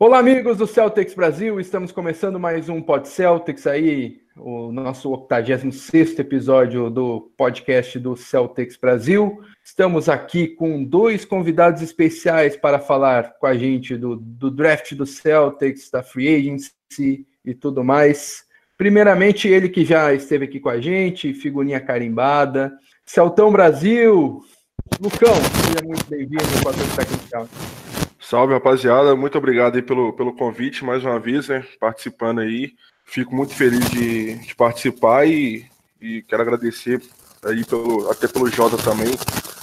Olá, amigos do Celtics Brasil, estamos começando mais um Pod Celtics aí, o nosso 86 episódio do podcast do Celtics Brasil. Estamos aqui com dois convidados especiais para falar com a gente do, do draft do Celtics, da free agency e tudo mais. Primeiramente, ele que já esteve aqui com a gente, figurinha carimbada. Celtão Brasil, Lucão, seja muito bem-vindo com a técnica. Salve, rapaziada. Muito obrigado aí pelo, pelo convite mais uma vez, né? Participando aí. Fico muito feliz de, de participar e, e quero agradecer aí pelo, até pelo Jota também.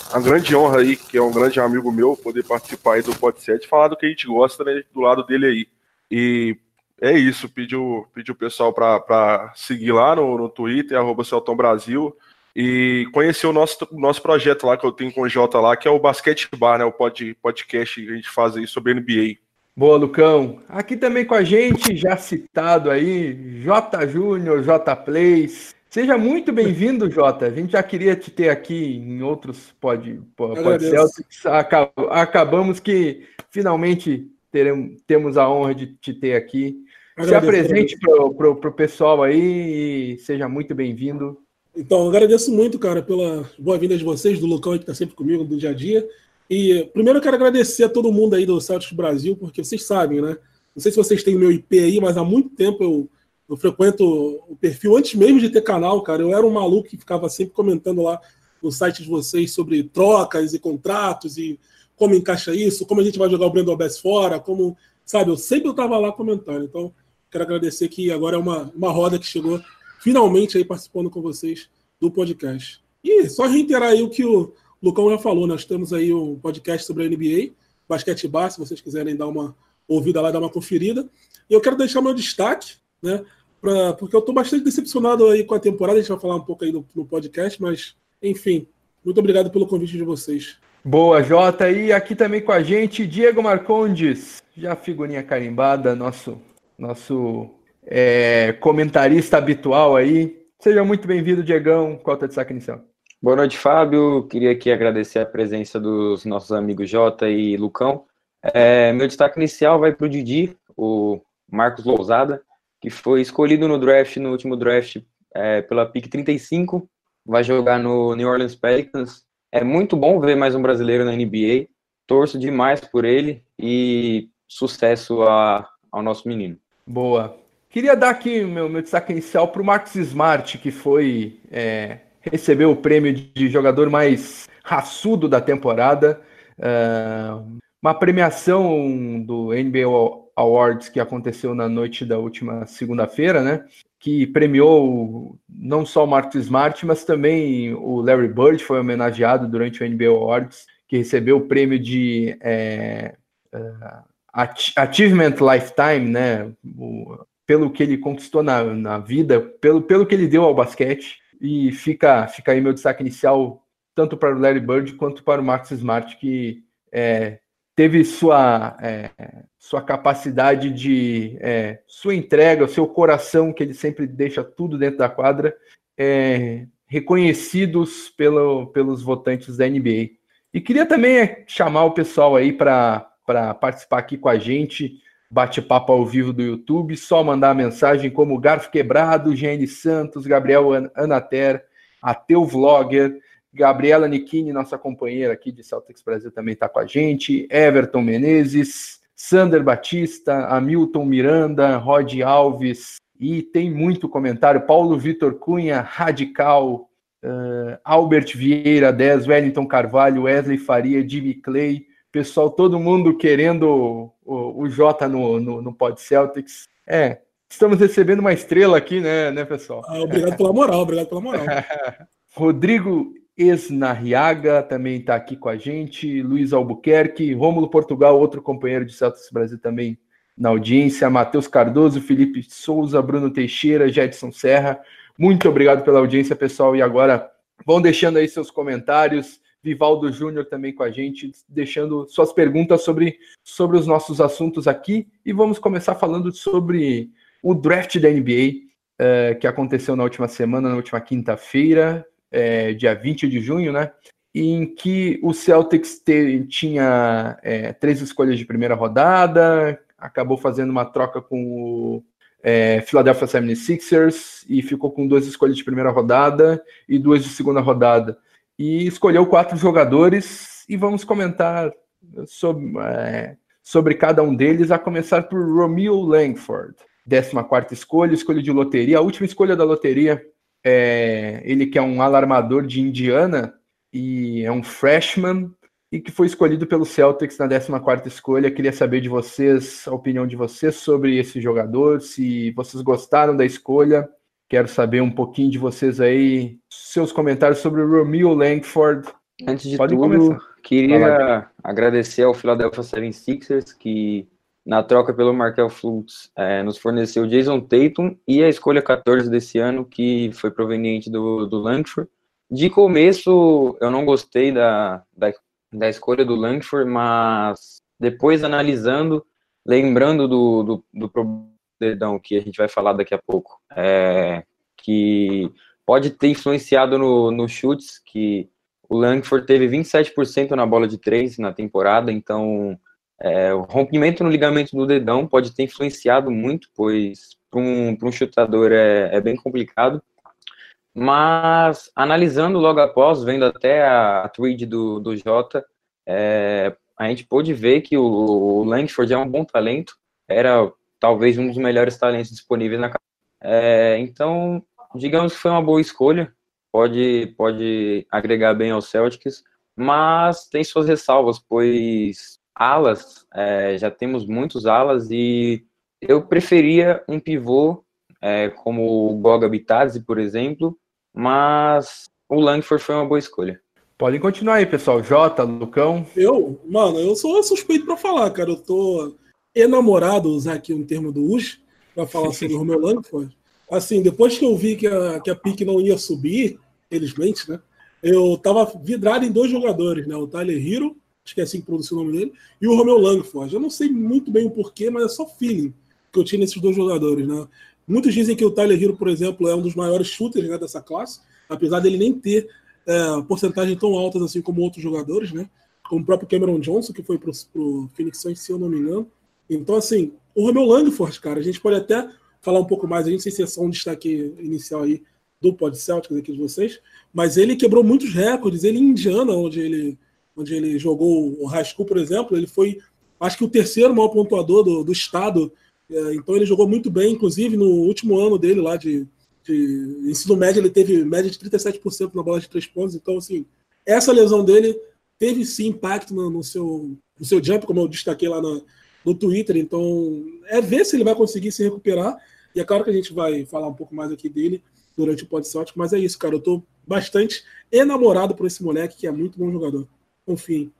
Uma grande honra aí, que é um grande amigo meu, poder participar aí do Podset, falar do que a gente gosta, né? Do lado dele aí. E é isso, pediu, pediu o pessoal para seguir lá no, no Twitter, arroba Brasil e conhecer o nosso, nosso projeto lá que eu tenho com o Jota lá, que é o Basquete Bar, né? O pod, podcast que a gente faz aí sobre NBA. Boa, Lucão. Aqui também com a gente, já citado aí, J Júnior, J Plays. Seja muito bem-vindo, Jota. A gente já queria te ter aqui em outros pod, pod, pod Celtics. Acabamos que finalmente teremos, temos a honra de te ter aqui. Agradeço, Se apresente para o pessoal aí e seja muito bem-vindo. Então, agradeço muito, cara, pela boa-vinda de vocês, do Lucão que está sempre comigo do dia a dia. E primeiro eu quero agradecer a todo mundo aí do Celtics Brasil, porque vocês sabem, né? Não sei se vocês têm o meu IP aí, mas há muito tempo eu, eu frequento o perfil antes mesmo de ter canal, cara. Eu era um maluco que ficava sempre comentando lá no site de vocês sobre trocas e contratos e como encaixa isso, como a gente vai jogar o Brandon Bess fora, como, sabe, eu sempre estava lá comentando. Então, quero agradecer que agora é uma, uma roda que chegou finalmente aí participando com vocês do podcast. E só reiterar aí o que o Lucão já falou, nós temos aí um podcast sobre a NBA, Basquete Bar, se vocês quiserem dar uma ouvida lá, dar uma conferida. E eu quero deixar meu destaque, né, pra, porque eu estou bastante decepcionado aí com a temporada, a gente vai falar um pouco aí no, no podcast, mas, enfim, muito obrigado pelo convite de vocês. Boa, Jota. E aqui também com a gente, Diego Marcondes, já figurinha carimbada, nosso, nosso é, comentarista habitual aí. Seja muito bem-vindo, Diegão. Qual o teu destaque inicial? Boa noite, Fábio. Queria aqui agradecer a presença dos nossos amigos Jota e Lucão. É, meu destaque inicial vai para o Didi, o Marcos Lousada, que foi escolhido no draft, no último draft, é, pela PIC 35, vai jogar no New Orleans Pelicans. É muito bom ver mais um brasileiro na NBA. Torço demais por ele e sucesso a, ao nosso menino. Boa. Queria dar aqui meu, meu destaque inicial para o Marcos Smart, que foi é, recebeu o prêmio de jogador mais raçudo da temporada. É, uma premiação do NBA Awards que aconteceu na noite da última segunda-feira, né? Que premiou não só o Marcos Smart, mas também o Larry Bird foi homenageado durante o NBA Awards, que recebeu o prêmio de é, uh, Achievement Lifetime, né? O, pelo que ele conquistou na, na vida, pelo, pelo que ele deu ao basquete. E fica, fica aí meu destaque inicial, tanto para o Larry Bird quanto para o Max Smart, que é, teve sua, é, sua capacidade de. É, sua entrega, seu coração, que ele sempre deixa tudo dentro da quadra, é, reconhecidos pelo, pelos votantes da NBA. E queria também chamar o pessoal aí para participar aqui com a gente bate-papo ao vivo do YouTube, só mandar mensagem como Garfo Quebrado, GN Santos, Gabriel Anater, Ateu Vlogger, Gabriela Nichini, nossa companheira aqui de Celtics Brasil, também está com a gente, Everton Menezes, Sander Batista, Hamilton Miranda, Rod Alves, e tem muito comentário, Paulo Vitor Cunha, Radical, uh, Albert Vieira 10, Wellington Carvalho, Wesley Faria, Jimmy Clay, pessoal, todo mundo querendo o, o Jota no, no, no Pod Celtics. É, estamos recebendo uma estrela aqui, né, né pessoal? Ah, obrigado pela moral, obrigado pela moral. Rodrigo Esnarriaga também está aqui com a gente, Luiz Albuquerque, Rômulo Portugal, outro companheiro de Celtics Brasil também na audiência, Matheus Cardoso, Felipe Souza, Bruno Teixeira, Jedson Serra. Muito obrigado pela audiência, pessoal. E agora vão deixando aí seus comentários. Vivaldo Júnior também com a gente, deixando suas perguntas sobre, sobre os nossos assuntos aqui. E vamos começar falando sobre o draft da NBA, é, que aconteceu na última semana, na última quinta-feira, é, dia 20 de junho, né? Em que o Celtics te, tinha é, três escolhas de primeira rodada, acabou fazendo uma troca com o é, Philadelphia 76ers e ficou com duas escolhas de primeira rodada e duas de segunda rodada. E escolheu quatro jogadores e vamos comentar sobre, é, sobre cada um deles, a começar por Romeo Langford. 14 escolha, escolha de loteria. A última escolha da loteria, é, ele que é um alarmador de Indiana e é um freshman, e que foi escolhido pelo Celtics na 14 escolha. Queria saber de vocês, a opinião de vocês sobre esse jogador, se vocês gostaram da escolha. Quero saber um pouquinho de vocês aí, seus comentários sobre o Romeo Langford. Antes de tudo, começar. queria agradecer ao Philadelphia 76ers, que na troca pelo Markel Fultz é, nos forneceu Jason Tatum e a escolha 14 desse ano, que foi proveniente do, do Langford. De começo, eu não gostei da, da da escolha do Langford, mas depois analisando, lembrando do, do, do problema que a gente vai falar daqui a pouco, é, que pode ter influenciado no, no chutes, que o Langford teve 27% na bola de três na temporada, então é, o rompimento no ligamento do dedão pode ter influenciado muito, pois para um, um chutador é, é bem complicado. Mas, analisando logo após, vendo até a, a tweet do, do Jota, é, a gente pôde ver que o, o Langford é um bom talento, era talvez um dos melhores talentos disponíveis na é, Então, digamos que foi uma boa escolha, pode, pode agregar bem ao Celtics, mas tem suas ressalvas, pois alas, é, já temos muitos alas e eu preferia um pivô é, como o Goga Bitadze, por exemplo, mas o Langford foi uma boa escolha. Podem continuar aí, pessoal. Jota, Lucão. Eu, mano, eu sou suspeito para falar, cara. Eu tô enamorado, usar aqui um termo do US, para falar sobre o Romeu Langford. Assim, depois que eu vi que a, que a PIC não ia subir, felizmente, né? Eu tava vidrado em dois jogadores, né? O Tyler Hero, acho que é assim que pronuncia o nome dele, e o Romeu Langford. Eu não sei muito bem o porquê, mas é só feeling que eu tinha nesses dois jogadores, né? Muitos dizem que o Tyler Hero, por exemplo, é um dos maiores shooters né, dessa classe, apesar dele nem ter é, porcentagem tão altas assim como outros jogadores, né? Como o próprio Cameron Johnson, que foi para o Phoenix Suns, se eu não me engano. Então, assim, o Romeu Langford, cara, a gente pode até falar um pouco mais, a gente sei se é só um destaque inicial aí do Pod Celtics aqui de vocês, mas ele quebrou muitos recordes. Ele em Indiana, onde ele, onde ele jogou o high school, por exemplo, ele foi, acho que o terceiro maior pontuador do, do estado é, então ele jogou muito bem, inclusive no último ano dele lá de, de ensino médio, ele teve média de 37% na bola de três pontos. Então, assim, essa lesão dele teve sim impacto no, no seu, no seu jump, como eu destaquei lá no, no Twitter. Então, é ver se ele vai conseguir se recuperar. E é claro que a gente vai falar um pouco mais aqui dele durante o podcast, mas é isso, cara. Eu tô bastante enamorado por esse moleque que é muito bom jogador. Confiem.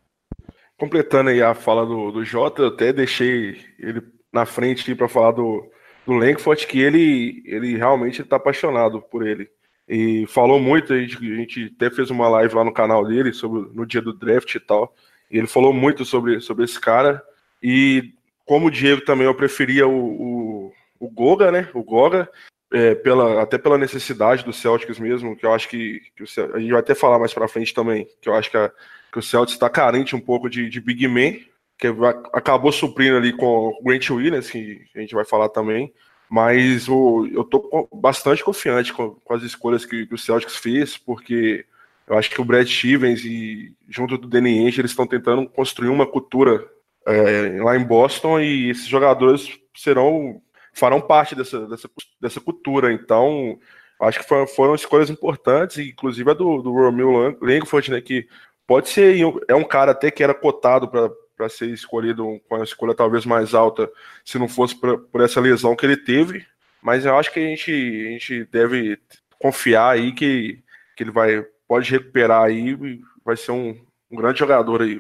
Completando aí a fala do, do Jota, eu até deixei ele na frente para falar do, do Langford, que ele, ele realmente está apaixonado por ele. E falou muito, a gente, a gente até fez uma live lá no canal dele sobre no dia do draft e tal. E ele falou muito sobre, sobre esse cara. E como o Diego também, eu preferia o, o, o Goga, né? O Goga, é, pela, até pela necessidade do Celtics mesmo, que eu acho que, que o, a gente vai até falar mais para frente também, que eu acho que, a, que o Celtics está carente um pouco de, de big man que acabou suprindo ali com o Grant Williams, que a gente vai falar também. Mas o, eu tô bastante confiante com, com as escolhas que, que, o Celtics fez, porque eu acho que o Brad Stevens e junto do Danny Ainge, eles estão tentando construir uma cultura é, lá em Boston e esses jogadores serão farão parte dessa, dessa, dessa cultura. Então, acho que foram, foram escolhas importantes, inclusive a do, do Romeo Langford, né, que pode ser é um cara até que era cotado para ser escolhido com a escolha talvez mais alta, se não fosse por, por, essa lesão que ele teve. Mas eu acho que a gente, a gente deve confiar aí que, que ele vai pode recuperar aí e vai ser um, um grande jogador aí.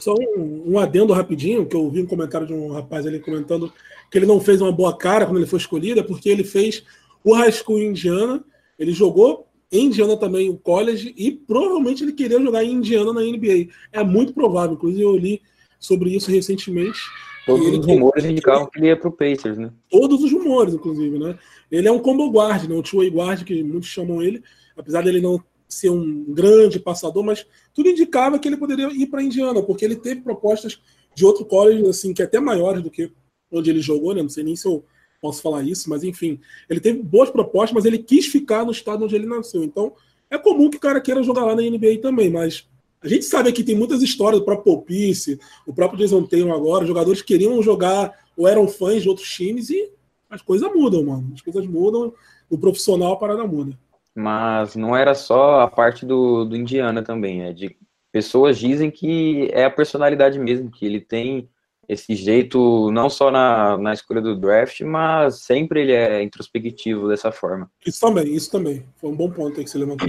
Só um, um, adendo rapidinho, que eu vi um comentário de um rapaz ali comentando que ele não fez uma boa cara quando ele foi escolhido, é porque ele fez o high school em Indiana, ele jogou em Indiana também o college e provavelmente ele queria jogar em Indiana na NBA. É muito provável, inclusive eu li sobre isso recentemente. Todos os rumores indicavam que ele ia para o Pacers, né? Todos os rumores, inclusive, né? Ele é um combo guard, né? um two-way guard, que muitos chamam ele, apesar dele não ser um grande passador, mas tudo indicava que ele poderia ir para Indiana, porque ele teve propostas de outro college, assim, que é até maiores do que onde ele jogou, né? Não sei nem se eu posso falar isso, mas enfim, ele teve boas propostas, mas ele quis ficar no estado onde ele nasceu. Então, é comum que o cara queira jogar lá na NBA também, mas a gente sabe que tem muitas histórias do próprio Popice, o próprio Jason Taylor agora, jogadores queriam jogar ou eram fãs de outros times e as coisas mudam, mano. As coisas mudam, no profissional a parada muda. Mas não era só a parte do, do Indiana também, é de pessoas dizem que é a personalidade mesmo, que ele tem esse jeito, não só na, na escolha do draft, mas sempre ele é introspectivo dessa forma. Isso também, isso também. Foi um bom ponto aí que você levantou.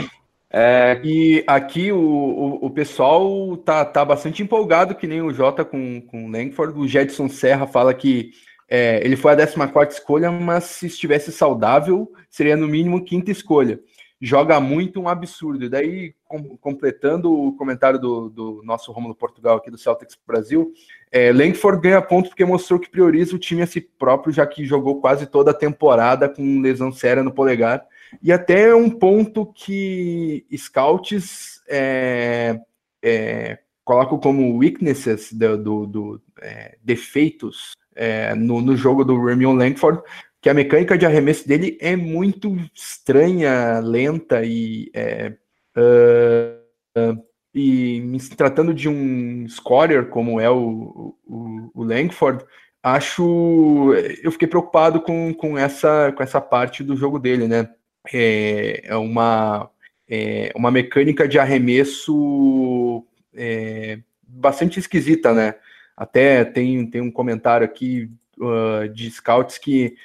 É, e aqui o, o, o, pessoal tá, tá bastante empolgado, que nem o Jota com, com o Langford. O Jedson Serra fala que é, ele foi a 14 escolha, mas se estivesse saudável, seria no mínimo quinta escolha joga muito um absurdo. E daí, com, completando o comentário do, do nosso Romulo Portugal aqui do Celtics Brasil, é, Langford ganha ponto porque mostrou que prioriza o time a si próprio, já que jogou quase toda a temporada com lesão séria no polegar. E até um ponto que scouts é, é, colocam como weaknesses, do, do, do é, defeitos é, no, no jogo do Remion Langford, que a mecânica de arremesso dele é muito estranha, lenta e é, uh, uh, e se tratando de um scorer como é o, o, o, Langford, acho eu fiquei preocupado com, com essa com essa parte do jogo dele, né? É, é uma é uma mecânica de arremesso é, bastante esquisita, né? Até tem, tem um comentário aqui uh, de scouts que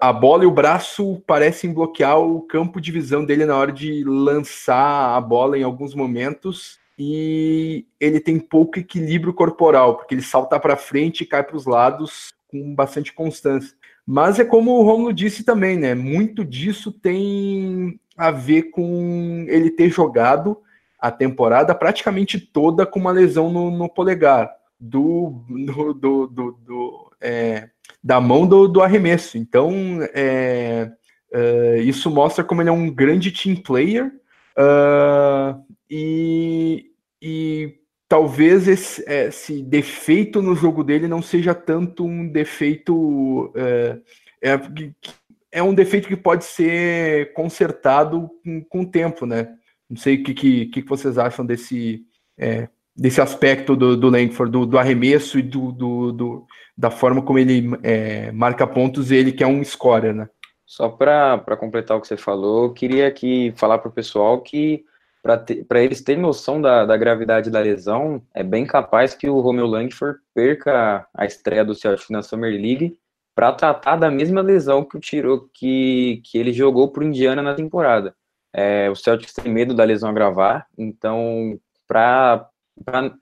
a bola e o braço parecem bloquear o campo de visão dele na hora de lançar a bola em alguns momentos e ele tem pouco equilíbrio corporal, porque ele salta para frente e cai para os lados com bastante constância. Mas é como o Romulo disse também, né? Muito disso tem a ver com ele ter jogado a temporada praticamente toda com uma lesão no, no polegar do, do, do, do, do é, da mão do, do arremesso. Então, é, é, isso mostra como ele é um grande team player uh, e, e talvez esse, esse, defeito no jogo dele não seja tanto um defeito. É, é, é um defeito que pode ser consertado com, com o tempo, né? Não sei o que, que, que vocês acham desse, é, desse aspecto do, do Langford, do, do arremesso e do, do, do, da forma como ele é, marca pontos, ele que é um scorer, né? Só para completar o que você falou, queria aqui falar para o pessoal que para eles terem noção da, da, gravidade da lesão, é bem capaz que o Romeo Langford perca a estreia do Celtic na Summer League para tratar da mesma lesão que o tirou que, que ele jogou para o Indiana na temporada. É, o Celtics tem medo da lesão agravar, então para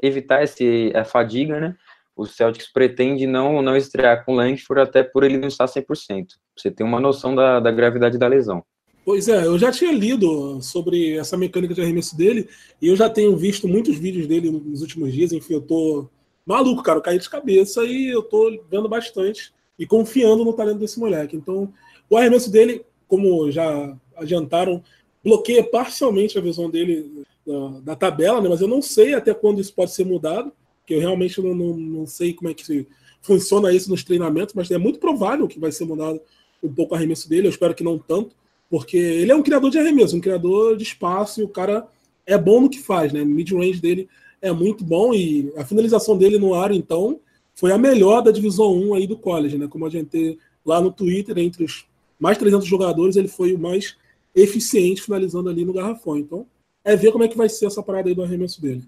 evitar esse, a fadiga, né, o Celtics pretende não, não estrear com o Langford até por ele não estar 100%. Você tem uma noção da, da gravidade da lesão. Pois é, eu já tinha lido sobre essa mecânica de arremesso dele e eu já tenho visto muitos vídeos dele nos últimos dias. Enfim, eu tô maluco, cara, eu caí de cabeça e eu tô vendo bastante e confiando no talento desse moleque. Então, o arremesso dele, como já adiantaram, bloqueia parcialmente a visão dele da, da tabela, né? mas eu não sei até quando isso pode ser mudado que eu realmente não, não, não sei como é que funciona isso nos treinamentos, mas é muito provável que vai ser mudado um pouco o arremesso dele, eu espero que não tanto, porque ele é um criador de arremesso, um criador de espaço, e o cara é bom no que faz, né? Mid-range dele é muito bom e a finalização dele no ar, então, foi a melhor da divisão 1 aí do college, né? Como a gente lá no Twitter, entre os mais 300 jogadores, ele foi o mais eficiente finalizando ali no garrafão. Então, é ver como é que vai ser essa parada aí do arremesso dele.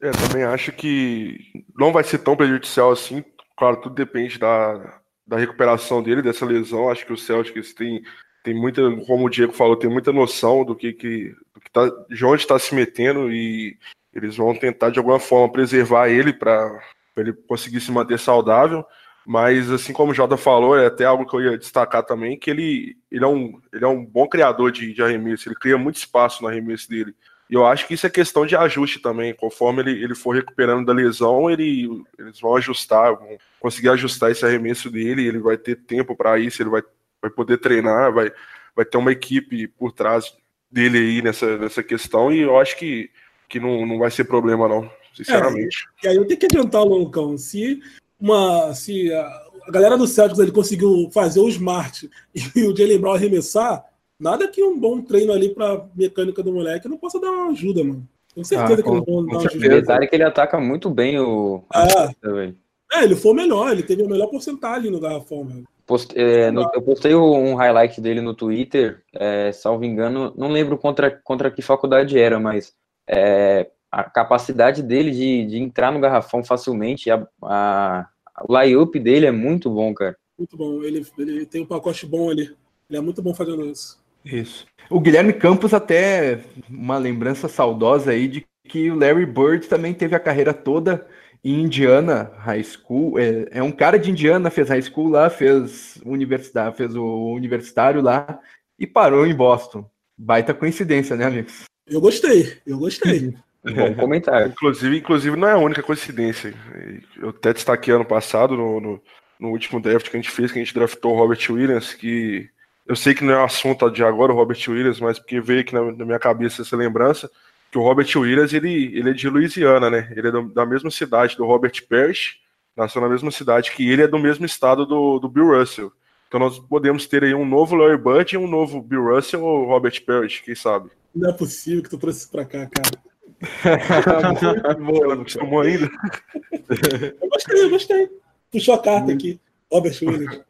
É, também acho que não vai ser tão prejudicial assim. Claro, tudo depende da, da recuperação dele, dessa lesão. Acho que o Celtics tem, tem muita, como o Diego falou, tem muita noção do que, que, do que tá, de onde está se metendo e eles vão tentar de alguma forma preservar ele para ele conseguir se manter saudável. Mas assim como o Jota falou, é até algo que eu ia destacar também, que ele, ele, é, um, ele é um bom criador de, de arremesso, ele cria muito espaço no arremesso dele. E eu acho que isso é questão de ajuste também. Conforme ele, ele for recuperando da lesão, ele, eles vão ajustar, vão conseguir ajustar esse arremesso dele. Ele vai ter tempo para isso, ele vai, vai poder treinar, vai, vai ter uma equipe por trás dele aí nessa, nessa questão. E eu acho que, que não, não vai ser problema, não, sinceramente. É, e aí eu tenho que adiantar, Loncão, se, uma, se a, a galera do Celtics ele conseguiu fazer o Smart e o Jalen Brown arremessar, nada que um bom treino ali pra mecânica do moleque não possa dar uma ajuda, mano. Tenho certeza ah, que eles vão dar uma detalhe é que ele ataca muito bem o. Ah. É, ele foi o melhor, ele teve a melhor porcentagem no garrafão, velho. Post, é, no, eu postei um highlight dele no Twitter, é, salvo engano, não lembro contra, contra que faculdade era, mas é, a capacidade dele de, de entrar no garrafão facilmente, a, a, o layup dele é muito bom, cara. Muito bom, ele, ele tem um pacote bom ali. Ele é muito bom fazendo isso. Isso. O Guilherme Campos até uma lembrança saudosa aí de que o Larry Bird também teve a carreira toda em Indiana High School. É, é, um cara de Indiana, fez high school lá, fez universidade, fez o universitário lá e parou em Boston. Baita coincidência, né, amigos? Eu gostei, eu gostei. Bom comentário. Inclusive, inclusive, não é a única coincidência. Eu até destaquei ano passado, no, no, no, último draft que a gente fez, que a gente draftou o Robert Williams, que eu sei que não é assunto de agora, o Robert Williams, mas porque veio aqui na, na minha cabeça essa lembrança que o Robert Williams ele, ele é de Louisiana, né? Ele é do, da mesma cidade do Robert Parrish, nasceu na mesma cidade que ele é do mesmo estado do, do Bill Russell. Então nós podemos ter aí um novo Larry Bird e um novo Bill Russell ou Robert Parrish, quem sabe? Não é possível que tu trouxe isso pra cá, cara. Muito acostumou ainda? eu gostei, eu gostei. Puxou a carta aqui, Robert Williams.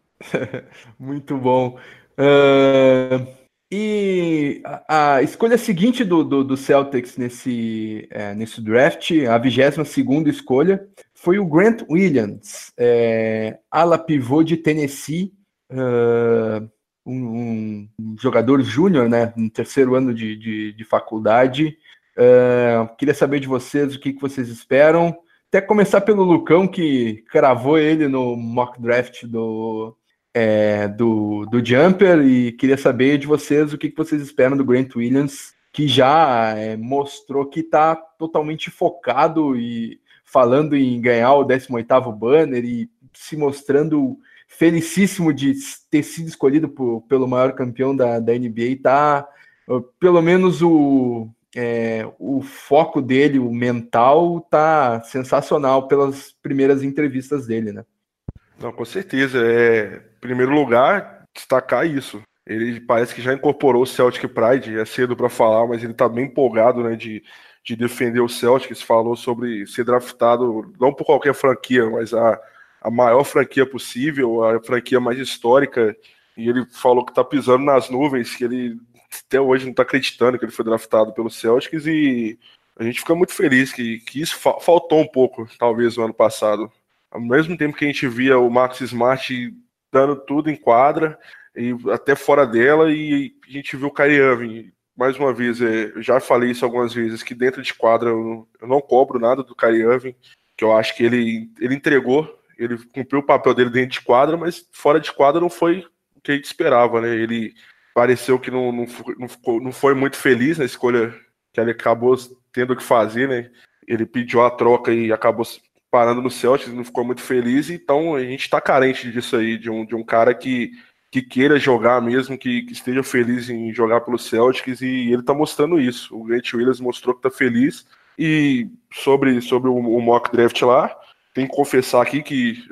Muito bom. Uh, e a, a, escolha seguinte do, do, do Celtics nesse, é, nesse draft, a 22 escolha, foi o Grant Williams, é, ala pivô de Tennessee, uh, um, um, jogador júnior, né, no terceiro ano de, de, de faculdade. Uh, queria saber de vocês o que, que vocês esperam. Até começar pelo Lucão, que cravou ele no mock draft do, é, do, do Jumper e queria saber de vocês o que, que vocês esperam do Grant Williams, que já é, mostrou que está totalmente focado e falando em ganhar o 18º banner e se mostrando felicíssimo de ter sido escolhido por, pelo maior campeão da, da NBA, tá pelo menos o, é, o foco dele, o mental, tá sensacional pelas primeiras entrevistas dele, né? Não, com certeza. É, em primeiro lugar, destacar isso. Ele parece que já incorporou o Celtic Pride, é cedo para falar, mas ele está bem empolgado né, de, de defender o Celtics. Falou sobre ser draftado não por qualquer franquia, mas a, a maior franquia possível, a franquia mais histórica. E ele falou que está pisando nas nuvens, que ele até hoje não está acreditando que ele foi draftado pelo Celtics. E a gente fica muito feliz que, que isso fa faltou um pouco, talvez, no ano passado. Ao mesmo tempo que a gente via o Max Smart dando tudo em quadra, e até fora dela, e a gente viu o Kyrie. Mais uma vez, é, eu já falei isso algumas vezes, que dentro de quadra eu não, cobro nada do Kyrie que eu acho que ele, ele entregou, ele cumpriu o papel dele dentro de quadra, mas fora de quadra não foi o que a gente esperava, né? Ele pareceu que não, não, não, não foi muito feliz na escolha que ele acabou tendo que fazer, né? Ele pediu a troca e acabou parando no Celtics, não ficou muito feliz, então a gente está carente disso aí, de um, de um cara que, que queira jogar mesmo, que, que esteja feliz em jogar pelo Celtics, e ele está mostrando isso. O Grant Williams mostrou que está feliz, e sobre, sobre o, o, mock draft lá, tem que confessar aqui que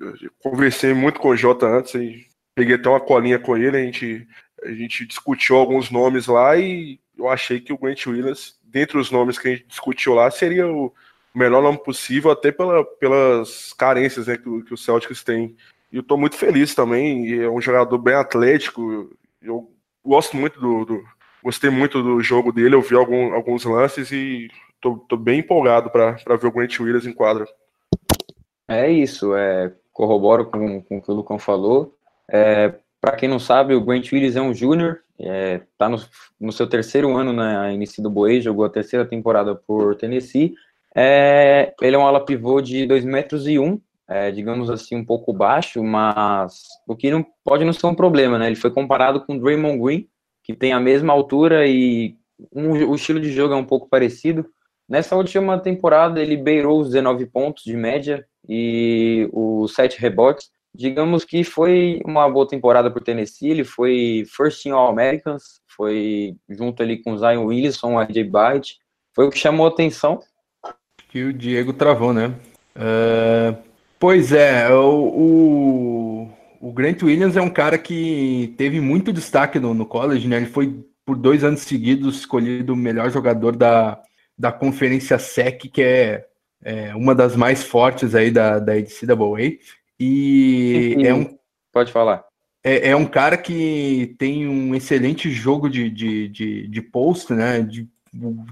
conversei muito com o Jota antes, peguei até uma colinha com ele, a gente, a gente discutiu alguns nomes lá, e eu achei que o Grant Williams, dentre os nomes que a gente discutiu lá, seria o melhor nome possível, até pela, pelas carências né, que, que o Celtics tem. E eu estou muito feliz também, é um jogador bem atlético, eu gosto muito do, do gostei muito do jogo dele, eu vi algum, alguns lances e tô, bem empolgado para ver o Grant Williams em quadra. É isso, é, corroboro com, com o que o Lucão falou. É, para quem não sabe, o Grant Williams é um júnior, é, tá no, no, seu terceiro ano na início do Boei, jogou a terceira temporada por Tennessee é, ele é um ala pivô de 2 metros e 1, um, é, digamos assim, um pouco baixo, mas o que não pode não ser um problema, né? Ele foi comparado com o Draymond Green, que tem a mesma altura e um, o estilo de jogo é um pouco parecido. Nessa última temporada, ele beirou os 19 pontos de média e os 7 rebotes. Digamos que foi uma boa temporada para o Tennessee. Ele foi First Team All-Americans, foi junto ali com o Zion Williamson, o RJ Barrett. Foi o que chamou atenção que o Diego travou, né? Uh, pois é, o, o, Grant Williams é um cara que teve muito destaque no, no college, né? Ele foi por dois anos seguidos escolhido o melhor jogador da, da conferência SEC, que é, é uma das mais fortes aí da, da NCAA. E é um. Pode falar. É, é, um cara que tem um excelente jogo de, de, de, de post, né? De,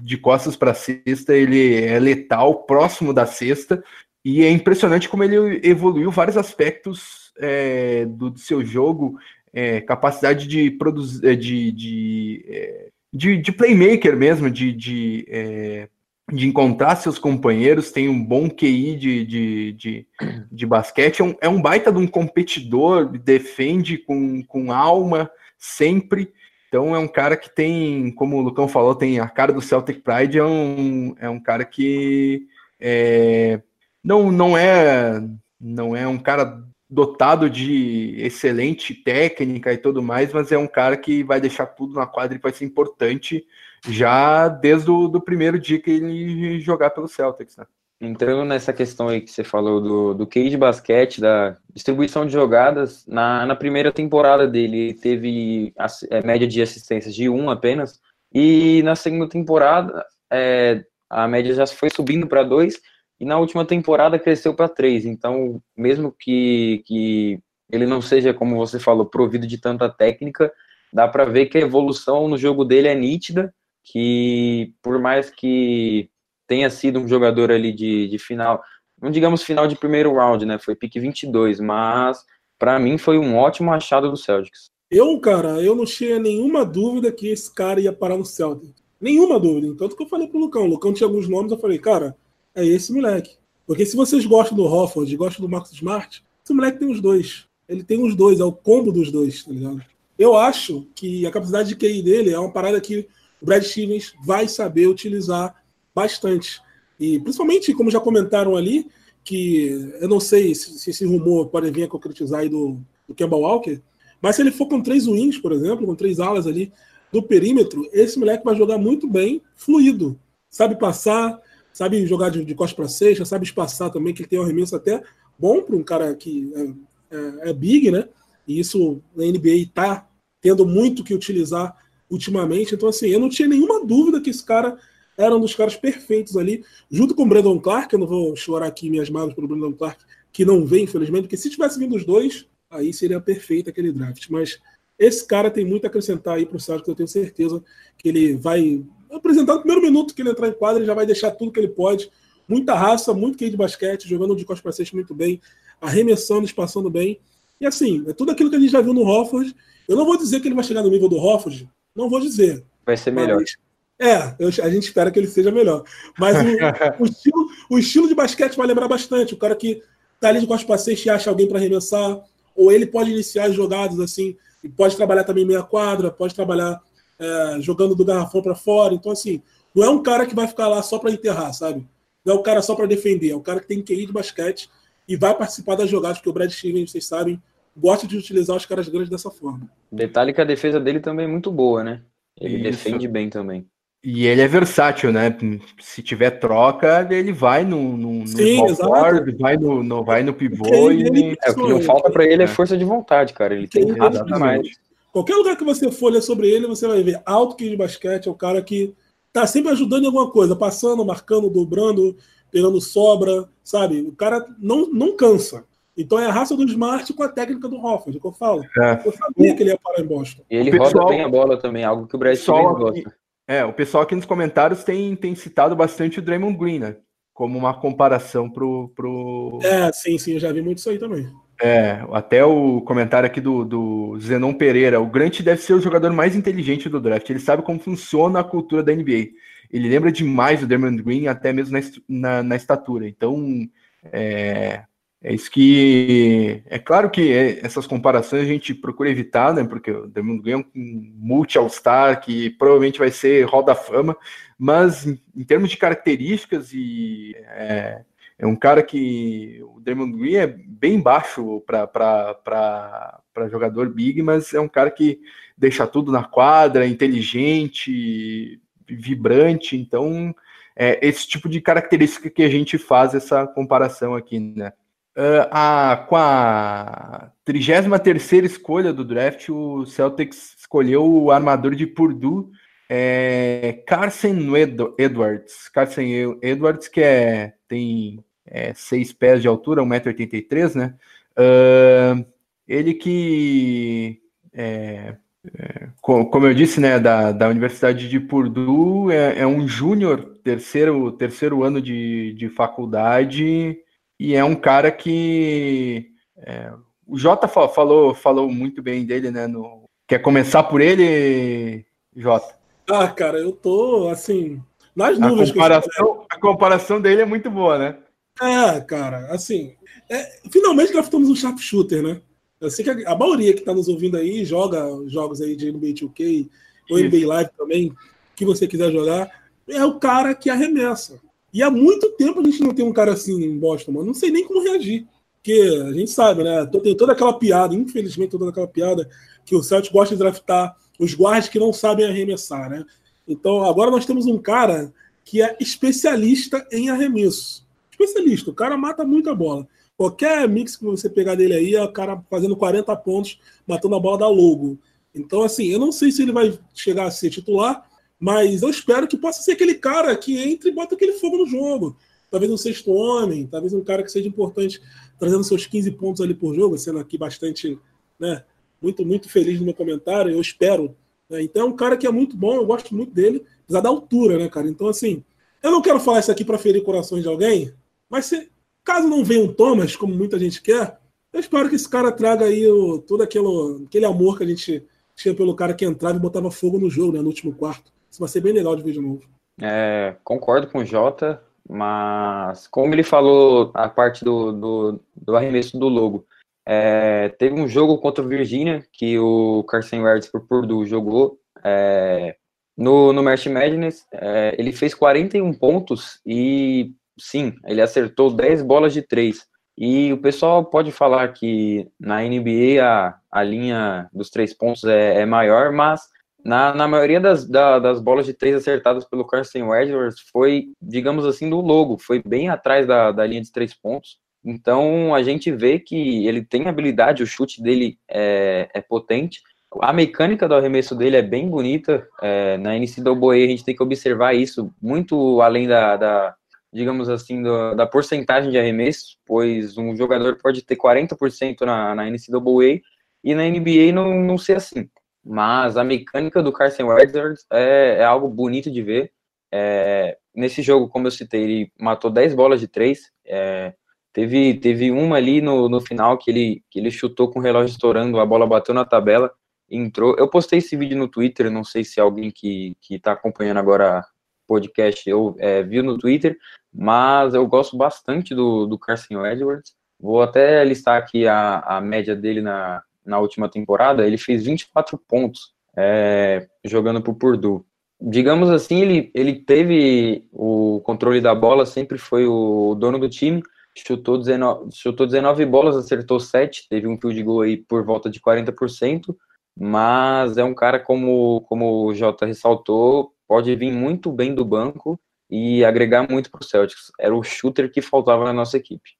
de costas para cesta, ele é letal, próximo da cesta, e é impressionante como ele evoluiu vários aspectos é, do, seu jogo, é, capacidade de produzir, de, de, é, de, de, playmaker mesmo, de, de, é, de encontrar seus companheiros, tem um bom QI de, de, de, de basquete, é um, é um baita de um competidor, defende com, com alma sempre. Então é um cara que tem, como o Lucão falou, tem a cara do Celtic Pride, é um, é um cara que é, não, não é não é um cara dotado de excelente técnica e tudo mais, mas é um cara que vai deixar tudo na quadra e vai ser importante já desde o do primeiro dia que ele jogar pelo Celtics, né? Entrando nessa questão aí que você falou do, do de basquete, da distribuição de jogadas, na, na primeira temporada dele teve a é, média de assistências de um apenas, e na segunda temporada é, a média já foi subindo para dois, e na última temporada cresceu para três. Então, mesmo que, que ele não seja, como você falou, provido de tanta técnica, dá para ver que a evolução no jogo dele é nítida, que por mais que tenha sido um jogador ali de, de final, não digamos final de primeiro round, né? Foi pique 22, mas para mim foi um ótimo achado do Celtics. Eu, cara, eu não tinha nenhuma dúvida que esse cara ia parar no Celtics. Nenhuma dúvida. Tanto que eu falei pro Lucão. O Lucão tinha alguns nomes, eu falei, cara, é esse moleque. Porque se vocês gostam do Hofford gostam do Marcus Smart, esse moleque tem os dois. Ele tem os dois, é o combo dos dois, tá ligado? Eu acho que a capacidade de QI dele é uma parada que o Brad Stevens vai saber utilizar bastante. E principalmente, como já comentaram ali, que eu não sei se, se esse rumor pode vir a concretizar aí do, do Kemba Walker, mas se ele for com três wings, por exemplo, com três alas ali do perímetro, esse moleque vai jogar muito bem, fluido. Sabe passar, sabe jogar de, de costas para sexta, sabe espaçar também, que ele tem um arremesso até bom para um cara que é, é, é, big, né? E isso na NBA está tendo muito que utilizar ultimamente. Então, assim, eu não tinha nenhuma dúvida que esse cara era um dos caras perfeitos ali, junto com o Brandon Clark. Eu não vou chorar aqui minhas mágoas pelo Brandon Clark, que não vem, infelizmente, porque se tivesse vindo os dois, aí seria perfeito aquele draft. Mas esse cara tem muito a acrescentar aí para o Celtics, eu tenho certeza que ele vai apresentar no primeiro minuto que ele entrar em quadra, ele já vai deixar tudo que ele pode. Muita raça, muito QI de basquete, jogando de costas para cesta muito bem, arremessando, espaçando bem. E assim, é tudo aquilo que a gente já viu no Hofford. Eu não vou dizer que ele vai chegar no nível do Hofford, não vou dizer. Vai ser melhor. Mas, é, eu, a gente espera que ele seja melhor. Mas o, o, estilo, o, estilo, de basquete vai lembrar bastante. O cara que tá ali de costas para cesta e acha alguém para arremessar, ou ele pode iniciar as jogadas assim, e pode trabalhar também meia quadra, pode trabalhar é, jogando do garrafão para fora. Então, assim, não é um cara que vai ficar lá só para enterrar, sabe? Não é um cara só para defender, é um cara que tem QI de basquete e vai participar das jogadas, porque o Brad Stevens, vocês sabem, gosta de utilizar os caras grandes dessa forma. Detalhe que a defesa dele também é muito boa, né? Ele Isso. defende bem também. E ele é versátil, né? Se tiver troca, ele vai no, no, Sim, no forward, vai no, no, vai no pivô. e... Ele, é, o que não falta para ele é força de vontade, cara. Ele tem rápido demais. Qualquer lugar que você for ler sobre ele, você vai ver alto que de basquete, é o cara que tá sempre ajudando em alguma coisa, passando, marcando, dobrando, pegando sobra, sabe? O cara não, não cansa. Então é a raça do Smart com a técnica do Hofford, é que eu falo. É. Eu sabia que ele ia parar em Boston. E ele pessoal, roda bem a bola também, algo que o Brad Stevens gosta. É, o pessoal aqui nos comentários tem, tem citado bastante o Draymond Green, né? Como uma comparação pro, pro. É, sim, sim, eu já vi muito isso aí também. É, até o comentário aqui do, do Zenon Pereira. O Grant deve ser o jogador mais inteligente do draft. Ele sabe como funciona a cultura da NBA. Ele lembra demais o Dermond Green, até mesmo na, na, na estatura. Então, é, é, isso que. É claro que é, essas comparações a gente procura evitar, né? Porque o Dermond Green é um multi-all-star que provavelmente vai ser Hall da Fama, mas em, termos de características e. É, é um cara que o Draymond Green é bem baixo para jogador big, mas é um cara que deixa tudo na quadra, inteligente, vibrante. Então, é esse tipo de característica que a gente faz essa comparação aqui, né? Uh, a, com a 33 escolha do draft, o Celtics escolheu o armador de Purdue, é, Carson Edwards. Carson Edwards, que é, tem é, 6 pés de altura, 1,83m, né? Uh, ele que, é, é, como eu disse, né, da, da Universidade de Purdue, é, é um júnior, terceiro, terceiro ano de, de faculdade, e é um cara que é, o Jota falou, falou muito bem dele, né? No, quer começar por ele, Jota? Ah, cara, eu tô assim nas nuvens. A comparação, a comparação dele é muito boa, né? É, cara, assim, é, finalmente draftamos um sharpshooter, né? Eu sei que a, a maioria que está nos ouvindo aí joga jogos aí de NBA 2K ou Isso. NBA Live também, que você quiser jogar, é o cara que arremessa. E há muito tempo a gente não tem um cara assim em Boston, mano. Não sei nem como reagir. Porque a gente sabe, né? Tem toda aquela piada, infelizmente, toda aquela piada que o Celtic gosta de draftar os guardas que não sabem arremessar, né? Então agora nós temos um cara que é especialista em arremesso. Especialista, o cara mata muita bola. Qualquer mix que você pegar dele aí é o cara fazendo 40 pontos, matando a bola da logo. Então, assim, eu não sei se ele vai chegar a ser titular, mas eu espero que possa ser aquele cara que entre e bota aquele fogo no jogo. Talvez um sexto homem, talvez um cara que seja importante, trazendo seus 15 pontos ali por jogo, sendo aqui bastante, né, muito, muito feliz no meu comentário, eu espero. Né? Então é um cara que é muito bom, eu gosto muito dele, apesar da altura, né, cara? Então, assim, eu não quero falar isso aqui para ferir corações de alguém, mas se, caso não venha um Thomas, como muita gente quer, eu espero que esse cara traga aí o, todo aquele, aquele amor que a gente tinha pelo cara que entrava e botava fogo no jogo, né, no último quarto. Isso vai ser bem legal de ver de novo. É, concordo com o Jota, mas como ele falou a parte do, do, do arremesso do logo, é, teve um jogo contra o Virginia que o Carson Wentz por Purdue jogou é, no, no March Madness, é, ele fez 41 pontos e sim, ele acertou 10 bolas de 3. E o pessoal pode falar que na NBA a, a linha dos três pontos é, é maior, mas na, na maioria das, da, das bolas de três acertadas pelo Carson Edwards foi, digamos assim, do logo, foi bem atrás da, da linha de três pontos. Então a gente vê que ele tem habilidade, o chute dele é, é potente. A mecânica do arremesso dele é bem bonita. É, na NCAA a gente tem que observar isso muito além da, da digamos assim, do, da porcentagem de arremesso, pois um jogador pode ter 40% na, na NCAA e na NBA não, não ser assim. Mas a mecânica do Carson Edwards é, é algo bonito de ver. É, nesse jogo, como eu citei, ele matou 10 bolas de 3. É, teve, teve uma ali no, no final que ele, que ele chutou com o relógio estourando, a bola bateu na tabela, entrou. Eu postei esse vídeo no Twitter, não sei se alguém que está acompanhando agora podcast eu é, viu no Twitter, mas eu gosto bastante do, do Carson Edwards. Vou até listar aqui a, a média dele na, na última temporada, ele fez 24 pontos é, jogando por Purdue. Digamos assim, ele, ele teve o controle da bola, sempre foi o dono do time, chutou 19, chutou 19 bolas, acertou 7, teve um field goal aí por volta de 40%, mas é um cara, como, como o Jota ressaltou, pode vir muito bem do banco e agregar muito para o Celtics. Era o shooter que faltava na nossa equipe.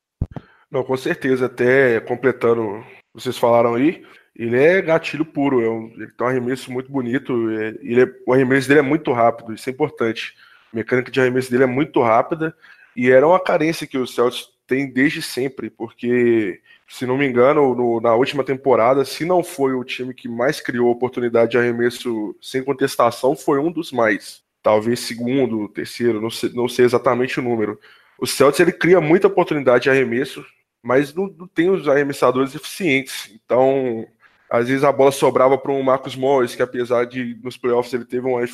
Não, com certeza, até completando vocês falaram aí, ele é gatilho puro, é um, ele tem um arremesso muito bonito, é, ele é, o arremesso dele é muito rápido, isso é importante. A mecânica de arremesso dele é muito rápida e era uma carência que o Celtics tem desde sempre, porque, se não me engano, no, na última temporada, se não foi o time que mais criou oportunidade de arremesso sem contestação, foi um dos mais. Talvez segundo, terceiro, não sei, não sei exatamente o número. O Celtics ele cria muita oportunidade de arremesso, mas não, não tem os arremessadores eficientes. Então, às vezes a bola sobrava para um Marcos Morris, que apesar de nos playoffs ele teve uma,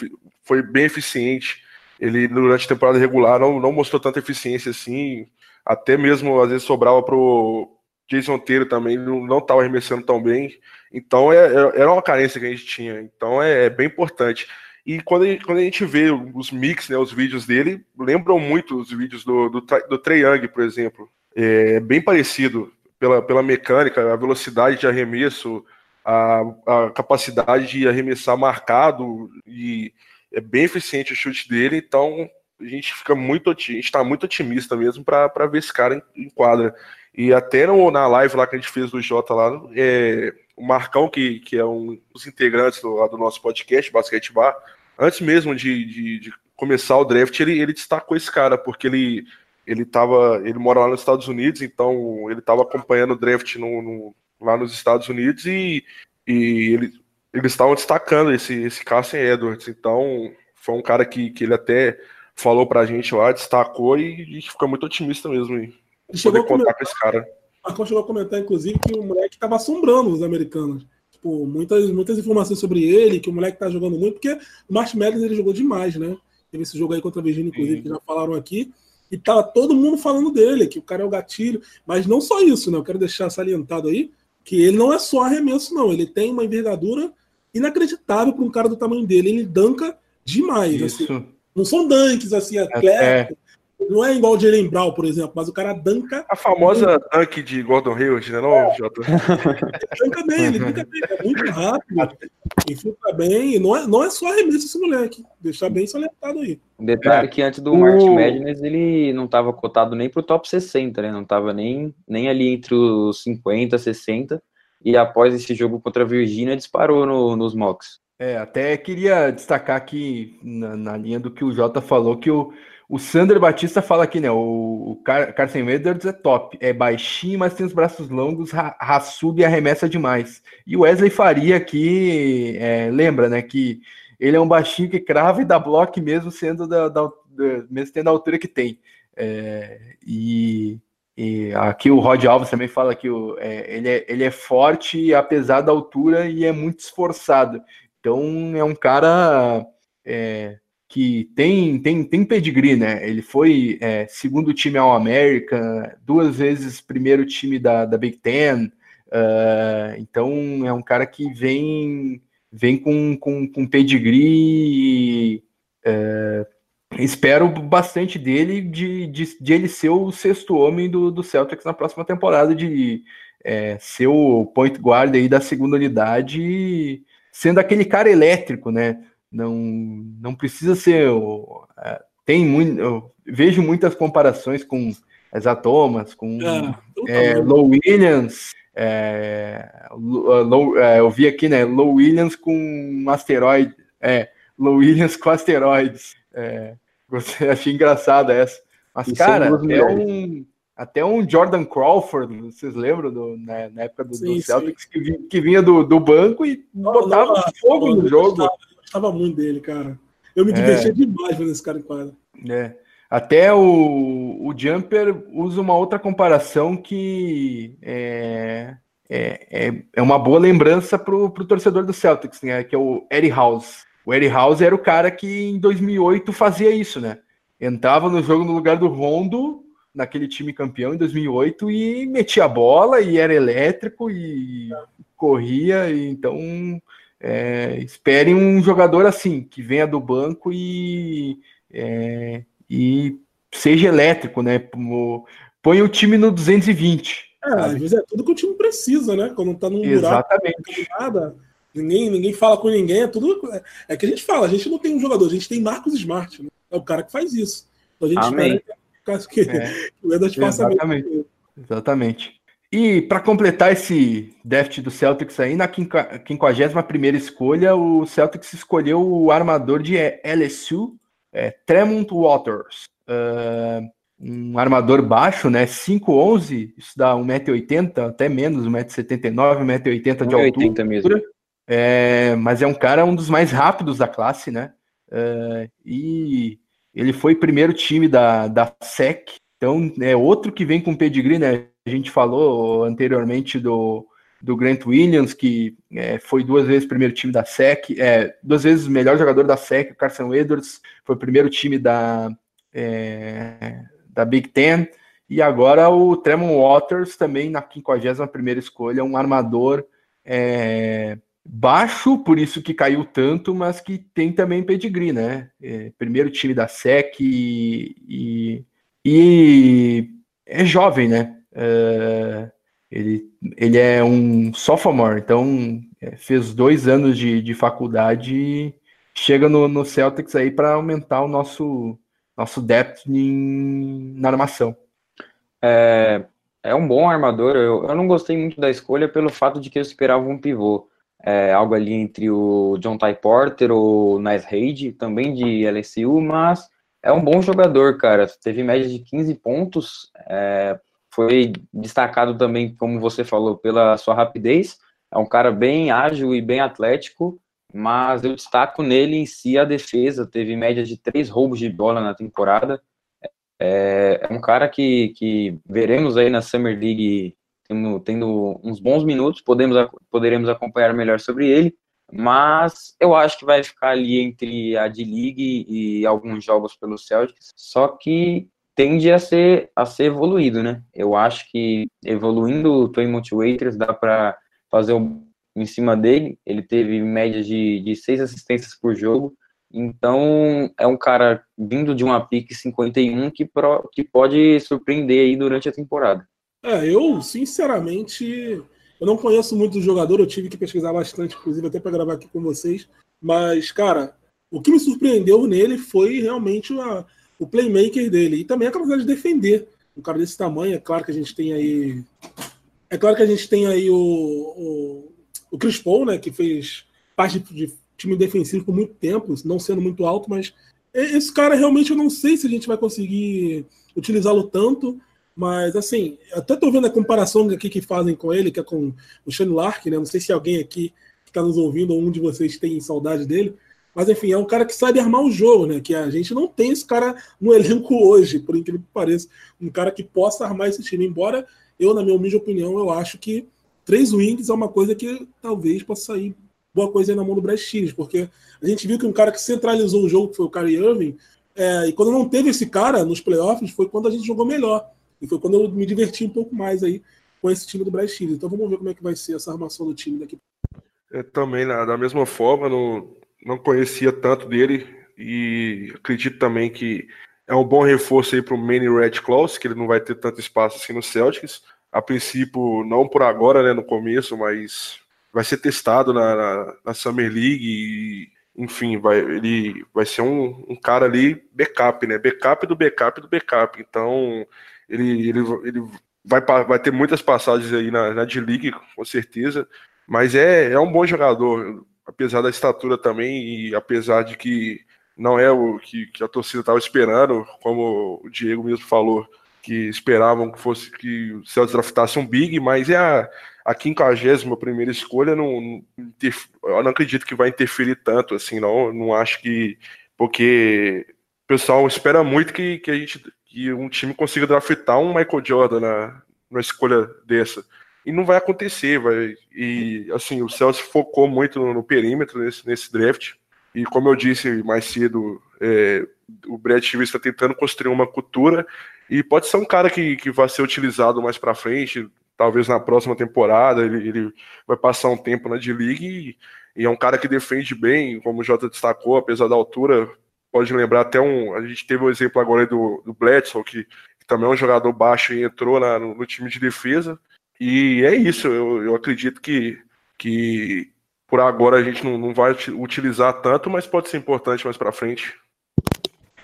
foi bem eficiente. Ele durante a temporada regular não, não mostrou tanta eficiência assim. Até mesmo às vezes sobrava para o Jason Teiro também, não estava arremessando tão bem. Então é, é, era uma carência que a gente tinha. Então é, é bem importante. E quando a, gente, quando a gente vê os mix, né, os vídeos dele, lembram muito os vídeos do, do, do Trey Young, por exemplo é bem parecido pela, pela mecânica, a velocidade de arremesso, a, a capacidade de arremessar marcado e é bem eficiente o chute dele, então a gente fica muito está muito otimista mesmo para ver esse cara em, em, quadra. E até no, na live lá que a gente fez do Jota lá, é, o Marcão, que, que é um dos integrantes do, do nosso podcast, Basquete Bar, antes mesmo de, de, de, começar o draft, ele, ele destacou esse cara, porque ele, ele, tava, ele mora lá nos Estados Unidos, então ele estava acompanhando o draft no, no, lá nos Estados Unidos e, e ele, eles estavam destacando esse, esse Cassian Edwards. Então foi um cara que, que ele até falou pra gente lá, destacou e, e fica muito otimista mesmo. Em poder contar com esse cara. Marcão chegou a comentar, inclusive, que o moleque estava assombrando os americanos. Tipo, muitas, muitas informações sobre ele, que o moleque tá jogando muito, porque o March Madness ele jogou demais, né? Teve esse jogo aí contra a Virginia, inclusive, Sim. que já falaram aqui. E tava todo mundo falando dele, que o cara é o gatilho. Mas não só isso, né? Eu quero deixar salientado aí que ele não é só arremesso, não. Ele tem uma envergadura inacreditável para um cara do tamanho dele. Ele danca demais. Assim. Não são dunks assim, atléticos. Não é igual o Jalen Brown, por exemplo, mas o cara danca. A famosa dunk de Gordon Hayward, né, não, é. Jota? Ele danca bem, ele danca bem, é muito rápido, infiltra bem, e não é, não é só arremesso esse moleque. Deixar bem salientado aí. Um detalhe é. que antes do o... March Madness ele não estava cotado nem para o top 60, né? Não estava nem, nem ali entre os 50, 60. E após esse jogo contra a Virgínia, disparou no, nos mocks. É, até queria destacar aqui na, na linha do que o Jota falou, que o o Sander Batista fala aqui, né? O, Car Carson Edwards é top. É baixinho, mas tem os braços longos, ra raçudo e arremessa demais. E o Wesley Faria aqui é, lembra, né? Que ele é um baixinho que crava e dá bloco mesmo sendo da, da, da mesmo tendo a altura que tem. É, e, e, aqui o Rod Alves também fala que o, é, ele, é, ele é forte apesar da altura e é muito esforçado. Então é um cara é, que tem, tem, tem pedigree, né? Ele foi é, segundo time ao América, duas vezes primeiro time da, da Big Ten. Uh, então é um cara que vem, vem com, com, com pedigree. E, uh, espero bastante dele de, de, de, ele ser o sexto homem do, do Celtics na próxima temporada, de é, ser o point guard aí da segunda unidade, sendo aquele cara elétrico, né? Não, não precisa ser. É, tem muito, eu vejo muitas comparações com as Thomas, com é, é, Low Williams. É, low, é, eu vi aqui, né? Low Williams com asteroide. É, Low Williams com asteroides. É, achei engraçada essa. Mas, Isso cara, é um, até um Jordan Crawford, vocês lembram do, né, na época do, sim, do Celtics, que vinha, que vinha, do, do banco e não, botava não, fogo não, no jogo gostava muito dele, cara. Eu me divertia é. demais vendo esse cara em quadra. É. Até o, o Jumper usa uma outra comparação que é, é, é, é uma boa lembrança para o torcedor do Celtics, né? Que é o Eddie House. O Eddie House era o cara que em 2008 fazia isso, né? Entrava no jogo no lugar do Rondo, naquele time campeão em 2008, e metia a bola, e era elétrico, e corria, e então é, esperem um jogador assim, que venha do banco e, é, e seja elétrico, né? Põe o time no 220. É, às vezes é tudo que o time precisa, né? Quando tá num Exatamente. buraco, nada, ninguém, ninguém fala com ninguém, é tudo. É que a gente fala, a gente não tem um jogador, a gente tem Marcos Smart, né? É o cara que faz isso. Então a gente Amém. espera que, que, é. que o Edas faça Exatamente. Exatamente. E para completar esse déficit do Celtics aí, na 51 escolha, o Celtics escolheu o armador de LSU, é, Tremont Waters. Uh, um armador baixo, né? 5'11, isso dá 1,80m, até menos, 1,79m, 1,80m de altura. mesmo. É, mas é um cara, um dos mais rápidos da classe, né? Uh, e ele foi primeiro time da, da SEC, então é outro que vem com pedigree, né? A gente falou anteriormente do, do Grant Williams, que é, foi duas vezes primeiro time da SEC, é, duas vezes melhor jogador da SEC, o Carson Edwards foi o primeiro time da, é, da Big Ten, e agora o Tremont Waters também na 51 escolha, um armador é, baixo, por isso que caiu tanto, mas que tem também pedigree, né? É, primeiro time da SEC e, e, e é jovem, né? Uh, ele, ele é um sophomore, então é, fez dois anos de, de faculdade e chega no, no Celtics aí para aumentar o nosso, nosso depth em, na armação. É, é um bom armador. Eu, eu não gostei muito da escolha pelo fato de que eu esperava um pivô. É, algo ali entre o John Ty Porter ou Nice Reid, também de LSU, mas é um bom jogador, cara. Teve média de 15 pontos, é, foi destacado também, como você falou, pela sua rapidez. É um cara bem ágil e bem atlético, mas eu destaco nele em si a defesa. Teve média de três roubos de bola na temporada. É, é um cara que, que veremos aí na Summer League tendo, tendo uns bons minutos, podemos, poderemos acompanhar melhor sobre ele, mas eu acho que vai ficar ali entre a D-League e alguns jogos pelo Celtics, só que tende a ser, a ser evoluído, né? Eu acho que evoluindo o Twin Motivators dá para fazer em cima dele, ele teve média de, de seis assistências por jogo, então, é um cara vindo de uma pique 51 que, pro, que pode surpreender aí durante a temporada. É, eu, sinceramente, eu não conheço muito o jogador, eu tive que pesquisar bastante, inclusive até para gravar aqui com vocês. Mas, cara, o que me surpreendeu nele foi realmente a, o playmaker dele e também a capacidade de defender. Um cara desse tamanho, é claro que a gente tem aí. É claro que a gente tem aí o, o, o Chris Paul, né, que fez parte de time defensivo por muito tempo, não sendo muito alto, mas esse cara realmente eu não sei se a gente vai conseguir utilizá-lo tanto, mas assim, até tô vendo a comparação aqui que fazem com ele, que é com o Shane Lark, né? Não sei se alguém aqui que está nos ouvindo ou um de vocês tem saudade dele, mas enfim, é um cara que sabe armar o jogo, né? Que a gente não tem esse cara no elenco hoje, por incrível que pareça, um cara que possa armar esse time, embora eu, na minha humilde opinião, eu acho que três wings é uma coisa que talvez possa sair boa coisa na mão do Brad Stevens, porque a gente viu que um cara que centralizou o jogo, que foi o Kyrie Irving, é, e quando não teve esse cara nos playoffs, foi quando a gente jogou melhor. E foi quando eu me diverti um pouco mais aí com esse time do Brad Stevens. Então vamos ver como é que vai ser essa armação do time daqui. Eu também, da mesma forma, não, não conhecia tanto dele e acredito também que é um bom reforço aí para o Manny Red Claus, que ele não vai ter tanto espaço assim no Celtics. A princípio, não por agora, né, no começo, mas vai ser testado na, na, na Summer League e, enfim, vai, ele vai ser um, um, cara ali backup, né? Backup do backup do backup. Então, ele, ele, ele vai, vai ter muitas passagens aí na, na D-League, com certeza, mas é, é um bom jogador, apesar da estatura também e apesar de que não é o que, que a torcida estava esperando, como o Diego mesmo falou, que esperavam que fosse que o Celtics draftasse um big, mas é a, a 51 primeira escolha, não, não, não acredito que vai interferir tanto, assim, não, não acho que, porque o pessoal espera muito que, que a gente, que um time consiga draftar um Michael Jordan na, na escolha dessa, e não vai acontecer, vai, e assim, o Celtics focou muito no, no perímetro nesse, nesse draft, e como eu disse mais cedo, é, o Brad Stevens está tentando construir uma cultura e pode ser um cara que, que vai ser utilizado mais para frente, talvez na próxima temporada. Ele, ele vai passar um tempo na D-League e, e, é um cara que defende bem, como o Jota destacou, apesar da altura. Pode lembrar até um. A gente teve o um exemplo agora do, do Bledsoe, que, que, também é um jogador baixo e entrou na, no, no, time de defesa. E é isso, eu, eu acredito que, que por agora a gente não, não vai utilizar tanto, mas pode ser importante mais para frente.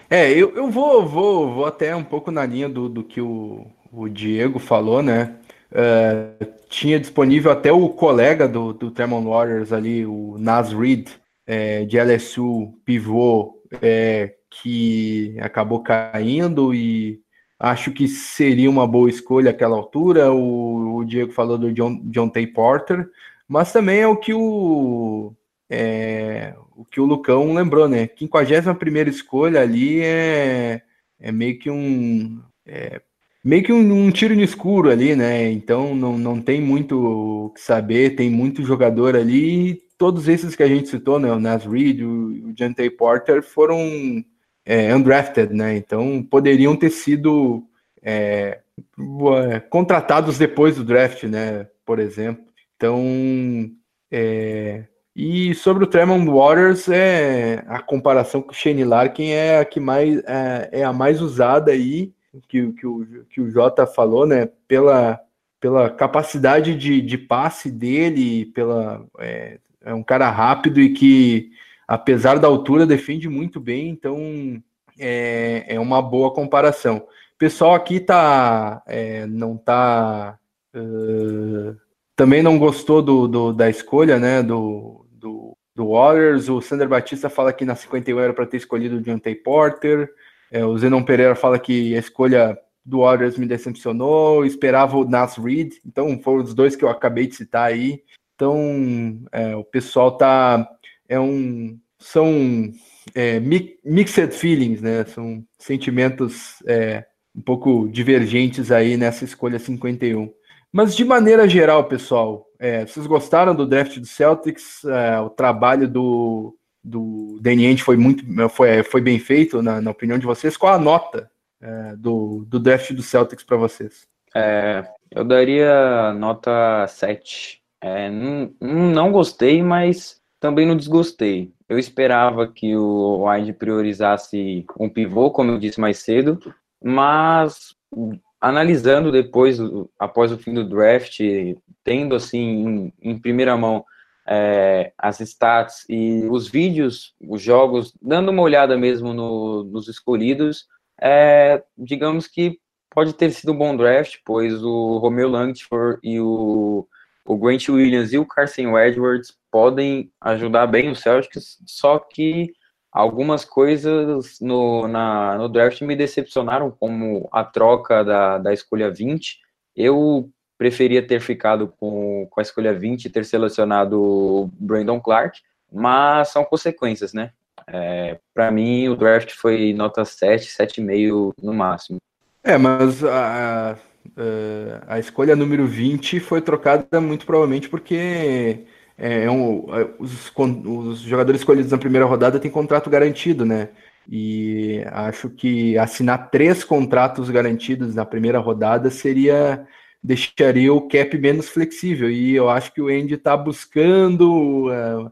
É, eu, eu vou, vou, vou até um pouco na linha do, do que o, o Diego falou, né? Uh, tinha disponível até o colega do, do Tremont Warriors ali, o Nas Reed, é, de LSU, pivô, é, que acabou caindo e acho que seria uma boa escolha àquela altura. O, o Diego falou do John, John Tay Porter, mas também é o que o, é, o que o Lucão lembrou, né? 51 escolha ali é, é meio que um. É, meio que um, um, tiro no escuro ali, né? Então não, não tem muito o que saber, tem muito jogador ali. todos esses que a gente citou, né? O Nas Reed, o, o Jantay Porter foram é, undrafted, né? Então poderiam ter sido é, contratados depois do draft, né? Por exemplo. Então é, e sobre o Tremont Waters, é, a comparação com o Shane Larkin é a que mais é, é a mais usada aí, que, que, o, que o Jota falou, né? Pela, pela capacidade de, de passe dele, pela é, é um cara rápido e que, apesar da altura, defende muito bem, então é, é uma boa comparação. pessoal aqui tá, é, não tá, uh, também não gostou do, do, da escolha, né, do, do, do Warriors. O Sander Batista fala que na 51 era para ter escolhido o Deontay Porter. É, o Zenon Pereira fala que a escolha do Warriors me decepcionou, esperava o Nas Reed, então foram os dois que eu acabei de citar aí. Então, é, o pessoal tá. É um, são é, mixed feelings, né? São sentimentos é, um pouco divergentes aí nessa escolha 51. Mas de maneira geral, pessoal, é, vocês gostaram do draft do Celtics? É, o trabalho do, do Danny foi muito foi, foi bem feito, na, na opinião de vocês? Qual a nota é, do, do draft do Celtics para vocês? É, eu daria nota 7. É, não, não gostei, mas também não desgostei. Eu esperava que o Wide priorizasse um pivô, como eu disse mais cedo, mas analisando depois, após o fim do draft, tendo assim em, em primeira mão é, as stats e os vídeos, os jogos, dando uma olhada mesmo no, nos escolhidos, é, digamos que pode ter sido um bom draft, pois o Romeo Langford e o o Grant Williams e o Carson Edwards podem ajudar bem o Celtics, só que algumas coisas no, na, no draft me decepcionaram, como a troca da, da escolha 20. Eu preferia ter ficado com, com a escolha 20 e ter selecionado o Brandon Clark, mas são consequências, né? É, Para mim, o draft foi nota 7, 7,5 no máximo. É, mas a, Uh, a escolha número 20 foi trocada muito provavelmente porque é, é um, é, os, os, jogadores escolhidos na primeira rodada têm contrato garantido, né? E acho que assinar três contratos garantidos na primeira rodada seria deixaria o cap menos flexível. E eu acho que o Andy está buscando uh,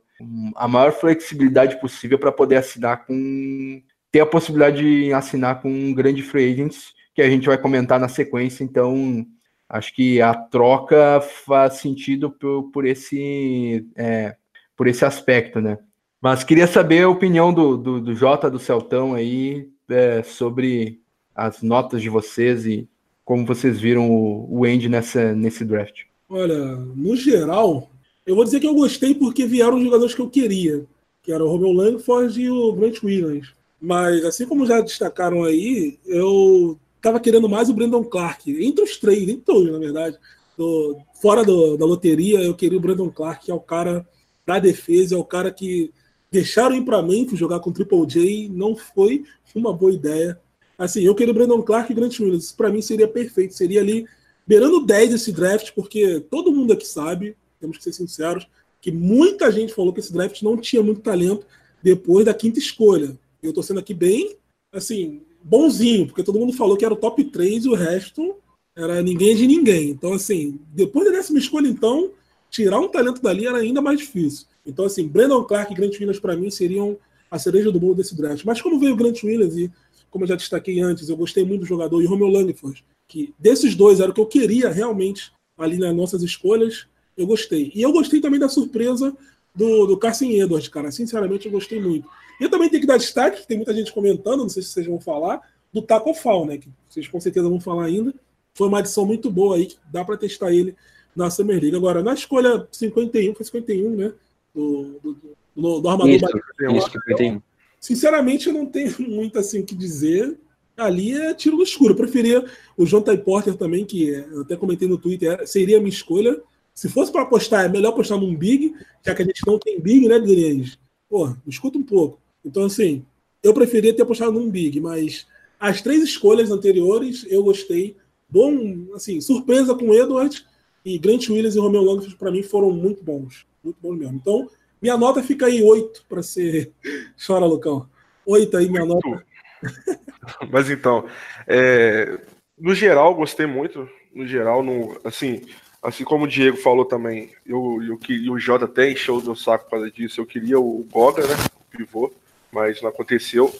a maior flexibilidade possível para poder assinar com ter a possibilidade de assinar com um grande free agents que a gente vai comentar na sequência. Então, acho que a troca faz sentido por, por esse, é, por esse aspecto, né? Mas queria saber a opinião do, do, do Jota, do Celtão aí, é, sobre as notas de vocês e como vocês viram o, o Andy nessa, nesse draft. Olha, no geral, eu vou dizer que eu gostei porque vieram os jogadores que eu queria, que era o Romeo Langford e o Grant Williams. Mas, assim como já destacaram aí, eu tava querendo mais o Brandon Clark. Entre os três, entre todos, na verdade. Do, fora do, da loteria, eu queria o Brandon Clark, que é o cara da defesa, é o cara que deixaram ir para Memphis jogar com o Triple J, não foi uma boa ideia. Assim, eu queria o Brandon Clark e Grant Williams. Para mim seria perfeito. Seria ali beirando 10 esse draft, porque todo mundo aqui sabe, temos que ser sinceros, que muita gente falou que esse draft não tinha muito talento depois da quinta escolha. Eu tô sendo aqui bem, assim, bonzinho, porque todo mundo falou que era o top 3 e o resto era ninguém de ninguém. Então, assim, depois da décima escolha, então, tirar um talento dali era ainda mais difícil. Então, assim, Brandon Clark e Grant Williams, para mim, seriam a cereja do bolo desse draft. Mas como veio o Grant Williams, e como eu já destaquei antes, eu gostei muito do jogador, e Romeo Langford, que desses dois era o que eu queria realmente ali nas nossas escolhas, eu gostei. E eu gostei também da surpresa do, do Carson Edwards, cara. Sinceramente, eu gostei muito. E eu também tenho que dar destaque, tem muita gente comentando, não sei se vocês vão falar, do Taco Fall, né? Que vocês com certeza vão falar ainda. Foi uma adição muito boa aí, que dá para testar ele na Summer League. Agora, na escolha 51, foi 51, né? Do, do, do, do armador isso, isso, 51. Sinceramente, eu não tenho muito assim o que dizer. Ali é tiro no escuro. Eu preferia o John Ty Porter também, que eu até comentei no Twitter, seria a minha escolha. Se fosse para apostar, é melhor apostar num Big, já que a gente não tem Big, né, Denise? Pô, escuta um pouco. Então, assim, eu preferia ter apostado num Big, mas as três escolhas anteriores eu gostei. Bom, assim, surpresa com Edwards e Grant Williams e Romeo Langford para mim foram muito bons. Muito bons mesmo. Então, minha nota fica aí 8 para ser. Chora, Lucão. 8 aí, minha nota. Mas então, é... no geral, gostei muito. No geral, no, assim, assim como o Diego falou também, eu, eu, eu o Jota até encheu o meu saco causa disso. Eu queria o Goga, né? O pivô mas não aconteceu.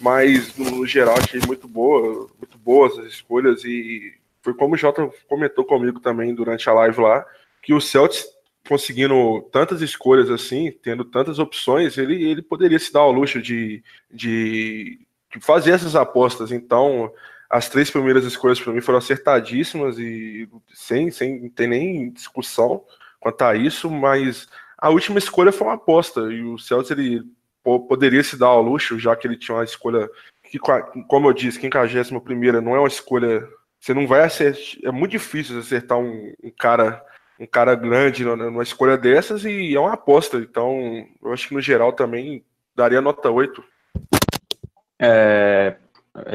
Mas no geral achei muito boa, muito boas as escolhas e foi como o Jota comentou comigo também durante a live lá, que o Celtics conseguindo tantas escolhas assim, tendo tantas opções, ele, ele poderia se dar ao luxo de, de, de fazer essas apostas. Então, as três primeiras escolhas para mim foram acertadíssimas e sem, sem ter nem discussão quanto a isso, mas a última escolha foi uma aposta e o Celtics ele poderia se dar ao luxo, já que ele tinha uma escolha que, como eu disse, 51 primeira não é uma escolha. Você não vai acertar. É muito difícil acertar um, um cara um cara grande numa escolha dessas e é uma aposta. Então, eu acho que no geral também daria nota 8. É,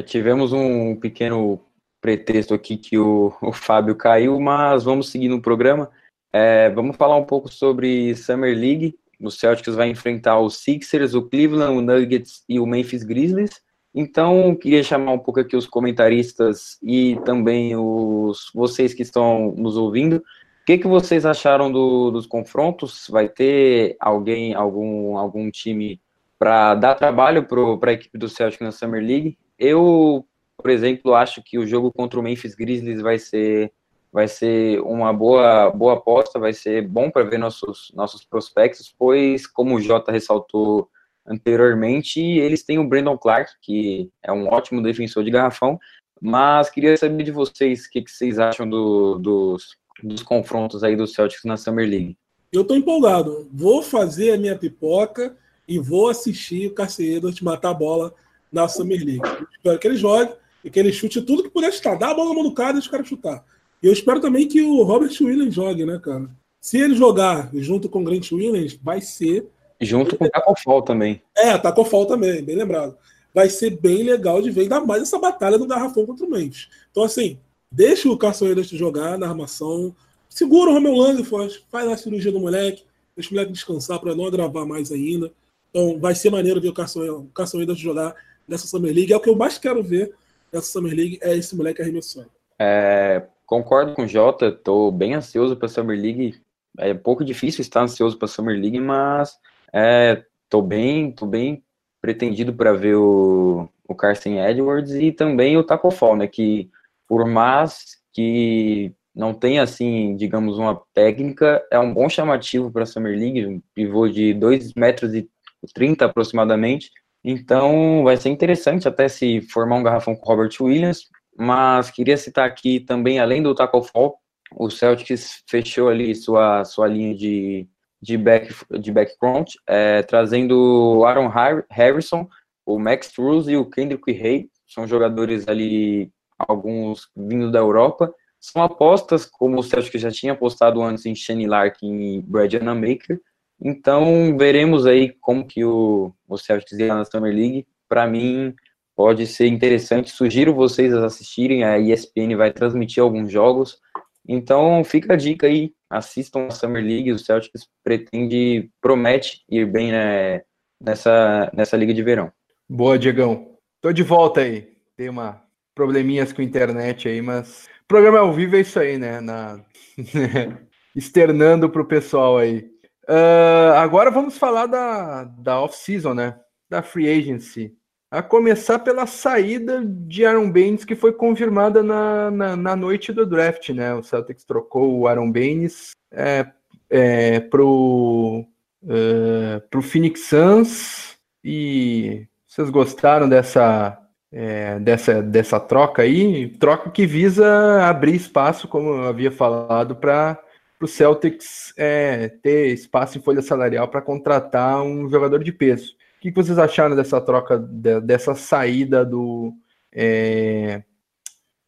tivemos um pequeno pretexto aqui que o, o Fábio caiu, mas vamos seguir no programa. É, vamos falar um pouco sobre Summer League. O Celtics vai enfrentar os Sixers, o Cleveland, o Nuggets e o Memphis Grizzlies. Então, queria chamar um pouco aqui os comentaristas e também os vocês que estão nos ouvindo. O que, que vocês acharam do, dos confrontos? Vai ter alguém, algum, algum time para dar trabalho para a equipe do Celtic na Summer League? Eu, por exemplo, acho que o jogo contra o Memphis Grizzlies vai ser vai ser uma boa boa aposta, vai ser bom para ver nossos nossos prospectos, pois como o Jota ressaltou anteriormente, eles têm o Brandon Clark, que é um ótimo defensor de garrafão, mas queria saber de vocês o que, que vocês acham do, dos, dos confrontos aí dos Celtics na Summer League. Eu tô empolgado. Vou fazer a minha pipoca e vou assistir o Carcedo te matar a bola na Summer League. Espero que ele jogue e que ele chute tudo que puder chutar. Dá a bola na mão do cara e os caras chutar. E eu espero também que o Robert Williams jogue, né, cara? Se ele jogar junto com o Grant Williams, vai ser Junto com o Tacofol também. É, Tacofol também, bem lembrado. Vai ser bem legal de ver, ainda mais essa batalha do Garrafão contra o Memphis. Então, assim, deixa o Carçoeiras jogar na armação, segura o Romeu Langford, faz a cirurgia do moleque, deixa o moleque descansar para não agravar mais ainda. Então, vai ser maneiro ver o Carçoeiras jogar nessa Summer League. É o que eu mais quero ver nessa Summer League, é esse moleque arremessando. É, concordo com o Jota, estou bem ansioso para a Summer League. É um pouco difícil estar ansioso para a Summer League, mas é, tô bem, tô bem pretendido para ver o, o Carson Edwards e também o Taco Fall, né? Que por mais que não tenha assim, digamos, uma técnica, é um bom chamativo para a Summer League, um pivô de 2 metros e 30 aproximadamente. Então vai ser interessante até se formar um garrafão com Robert Williams, mas queria citar aqui também, além do Taco Fall, o Celtics fechou ali sua, sua linha de de, back, de background, é, trazendo o Aaron Harrison, o Max Struz e o Kendrick Hay, são jogadores ali, alguns vindo da Europa, são apostas, como o Celtic já tinha apostado antes em Shane Larkin e Brad Maker, então veremos aí como que o, o Celtics irá na Summer League, para mim pode ser interessante, sugiro vocês assistirem, a ESPN vai transmitir alguns jogos, então fica a dica aí, assistam a Summer League, o Celtics pretende, promete ir bem né, nessa, nessa liga de verão. Boa, Diegão. Tô de volta aí. Tem uma probleminhas com a internet aí, mas programa ao vivo é isso aí, né? Na... Externando para o pessoal aí. Uh, agora vamos falar da, da off-season, né? Da free agency. A começar pela saída de Aaron Baines, que foi confirmada na, na, na noite do draft, né? O Celtics trocou o Aaron Baines é, é, pro, é, pro Phoenix Suns. E vocês gostaram dessa, é, dessa, dessa troca aí? Troca que visa abrir espaço, como eu havia falado, para o Celtics é, ter espaço em folha salarial para contratar um jogador de peso. O que vocês acharam dessa troca, dessa saída do, é,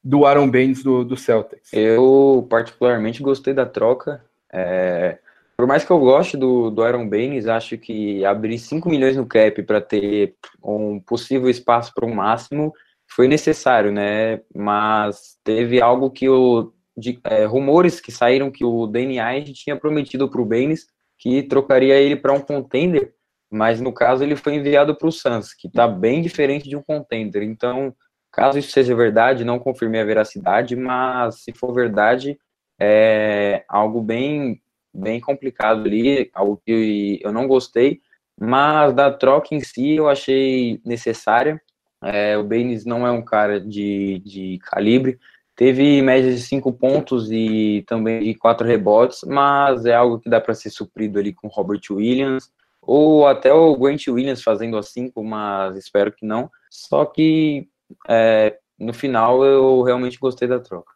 do Aaron Baines do, do Celtics? Eu particularmente gostei da troca. É, por mais que eu goste do, do Aaron Baines, acho que abrir 5 milhões no cap para ter um possível espaço para o máximo foi necessário, né? Mas teve algo que o de, é, rumores que saíram que o Ainge tinha prometido para o Baines que trocaria ele para um contender mas no caso ele foi enviado para o Suns, que está bem diferente de um contender. Então, caso isso seja verdade, não confirmei a veracidade, mas se for verdade, é algo bem, bem complicado ali, algo que eu não gostei, mas da troca em si eu achei necessária. É, o Baines não é um cara de, de calibre, teve média de cinco pontos e também de quatro rebotes, mas é algo que dá para ser suprido ali com Robert Williams, ou até o Grant Williams fazendo assim, mas espero que não. Só que é, no final eu realmente gostei da troca.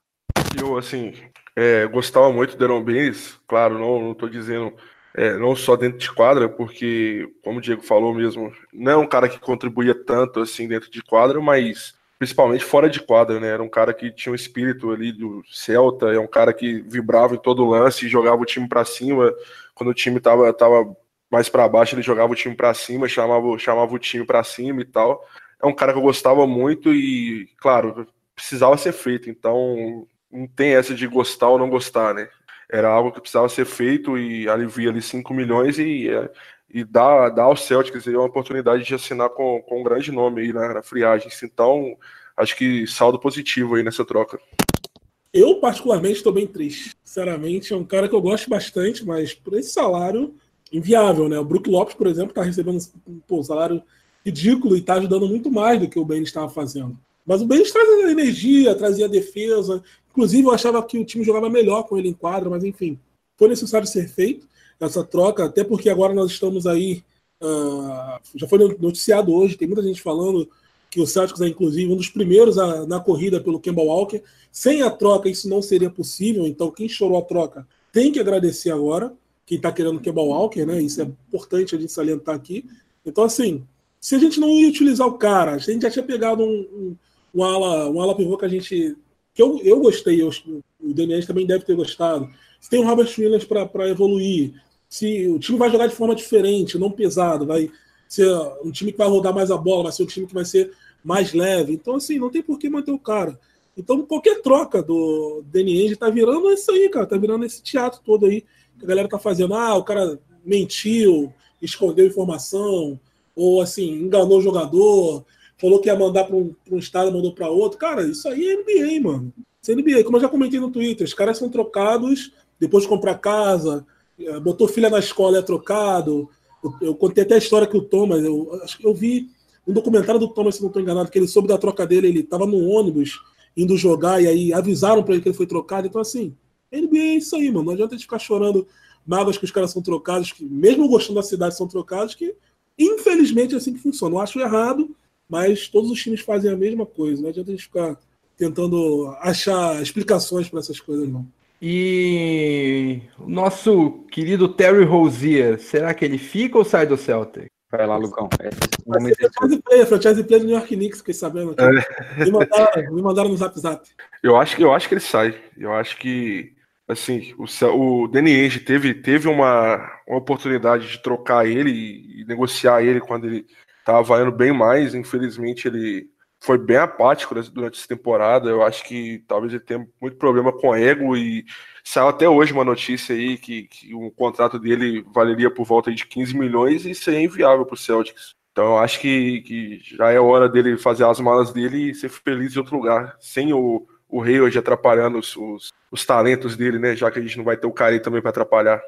Eu, assim, é, gostava muito do Aaron Baines, claro, não, tô dizendo é, não só dentro de quadra, porque, como o Diego falou mesmo, não é um cara que contribuía tanto assim dentro de quadra, mas principalmente fora de quadra, né? Era um cara que tinha um espírito ali do Celta, é um cara que vibrava em todo lance, jogava o time para cima. Quando o time tava, tava mais para baixo, ele jogava o time para cima, chamava, chamava o time para cima e tal. É um cara que eu gostava muito e, claro, precisava ser feito. Então, não tem essa de gostar ou não gostar, né? Era algo que precisava ser feito e alivia ali 5 milhões e, é, e dá, dá ao Celtics uma oportunidade de assinar com, com um grande nome aí na, na friagem. Então, acho que saldo positivo aí nessa troca. Eu, particularmente, estou bem triste. Sinceramente, é um cara que eu gosto bastante, mas por esse salário, inviável, né? O Brook Lopes, por exemplo, está recebendo um salário ridículo e está ajudando muito mais do que o Ben estava fazendo. Mas o Ben trazia energia, trazia defesa, Inclusive, eu achava que o time jogava melhor com ele em quadra, mas enfim, foi necessário ser feito essa troca, até porque agora nós estamos aí. Uh, já foi noticiado hoje, tem muita gente falando que o Celtics é, inclusive, um dos primeiros a, na corrida pelo Kemba Walker. Sem a troca, isso não seria possível, então quem chorou a troca tem que agradecer agora, quem está querendo Kemba Walker, né? Isso é importante a gente salientar aqui. Então, assim, se a gente não ia utilizar o cara, a gente já tinha pegado um, um, um ala, um ala pivô que a gente que eu, eu gostei, eu, o Daniel também deve ter gostado. Se tem o Robert Williams para evoluir, se o time vai jogar de forma diferente, não pesado, vai ser um time que vai rodar mais a bola, vai ser um time que vai ser mais leve. Então, assim, não tem por que manter o cara. Então, qualquer troca do Danny tá virando isso aí, cara. Tá virando esse teatro todo aí a galera tá fazendo. Ah, o cara mentiu, escondeu informação, ou assim, enganou o jogador, falou que ia mandar para um, um, estado, mandou para outro. Cara, isso aí é NBA, mano. Isso é NBA. Como eu já comentei no Twitter, os caras são trocados depois de comprar casa, é, botou filha na escola, é trocado. Eu, eu contei até a história que o Thomas, eu, acho que eu vi um documentário do Thomas, se não estou enganado, que ele soube da troca dele, ele estava no ônibus indo jogar e aí avisaram para ele que ele foi trocado. Então, assim, NBA é isso aí, mano. Não adianta a gente ficar chorando mágoas que os caras são trocados, que mesmo gostando da cidade são trocados, que infelizmente é assim que funciona. Eu acho errado, mas todos os times fazem a mesma coisa. Não adianta a gente ficar tentando achar explicações para essas coisas, não. E o nosso querido Terry Rozier, será que ele fica ou sai do Celtic? Vai lá, Lucão. É franchise player, franchise player do New York Knicks, fiquei sabendo. É. Me, mandaram, me mandaram no zap zap. Eu acho, que, eu acho que ele sai. Eu acho que assim, o, o Ainge teve, teve uma, uma oportunidade de trocar ele e, e negociar ele quando ele Tava indo bem mais, infelizmente ele foi bem apático durante essa temporada. Eu acho que talvez ele tenha muito problema com ego e saiu até hoje uma notícia aí que, que um contrato dele valeria por volta de 15 milhões e é inviável para o Celtics. Então eu acho que, que já é hora dele fazer as malas dele e ser feliz em outro lugar, sem o, o rei hoje atrapalhando os, os, os talentos dele, né? Já que a gente não vai ter o Cari também para atrapalhar.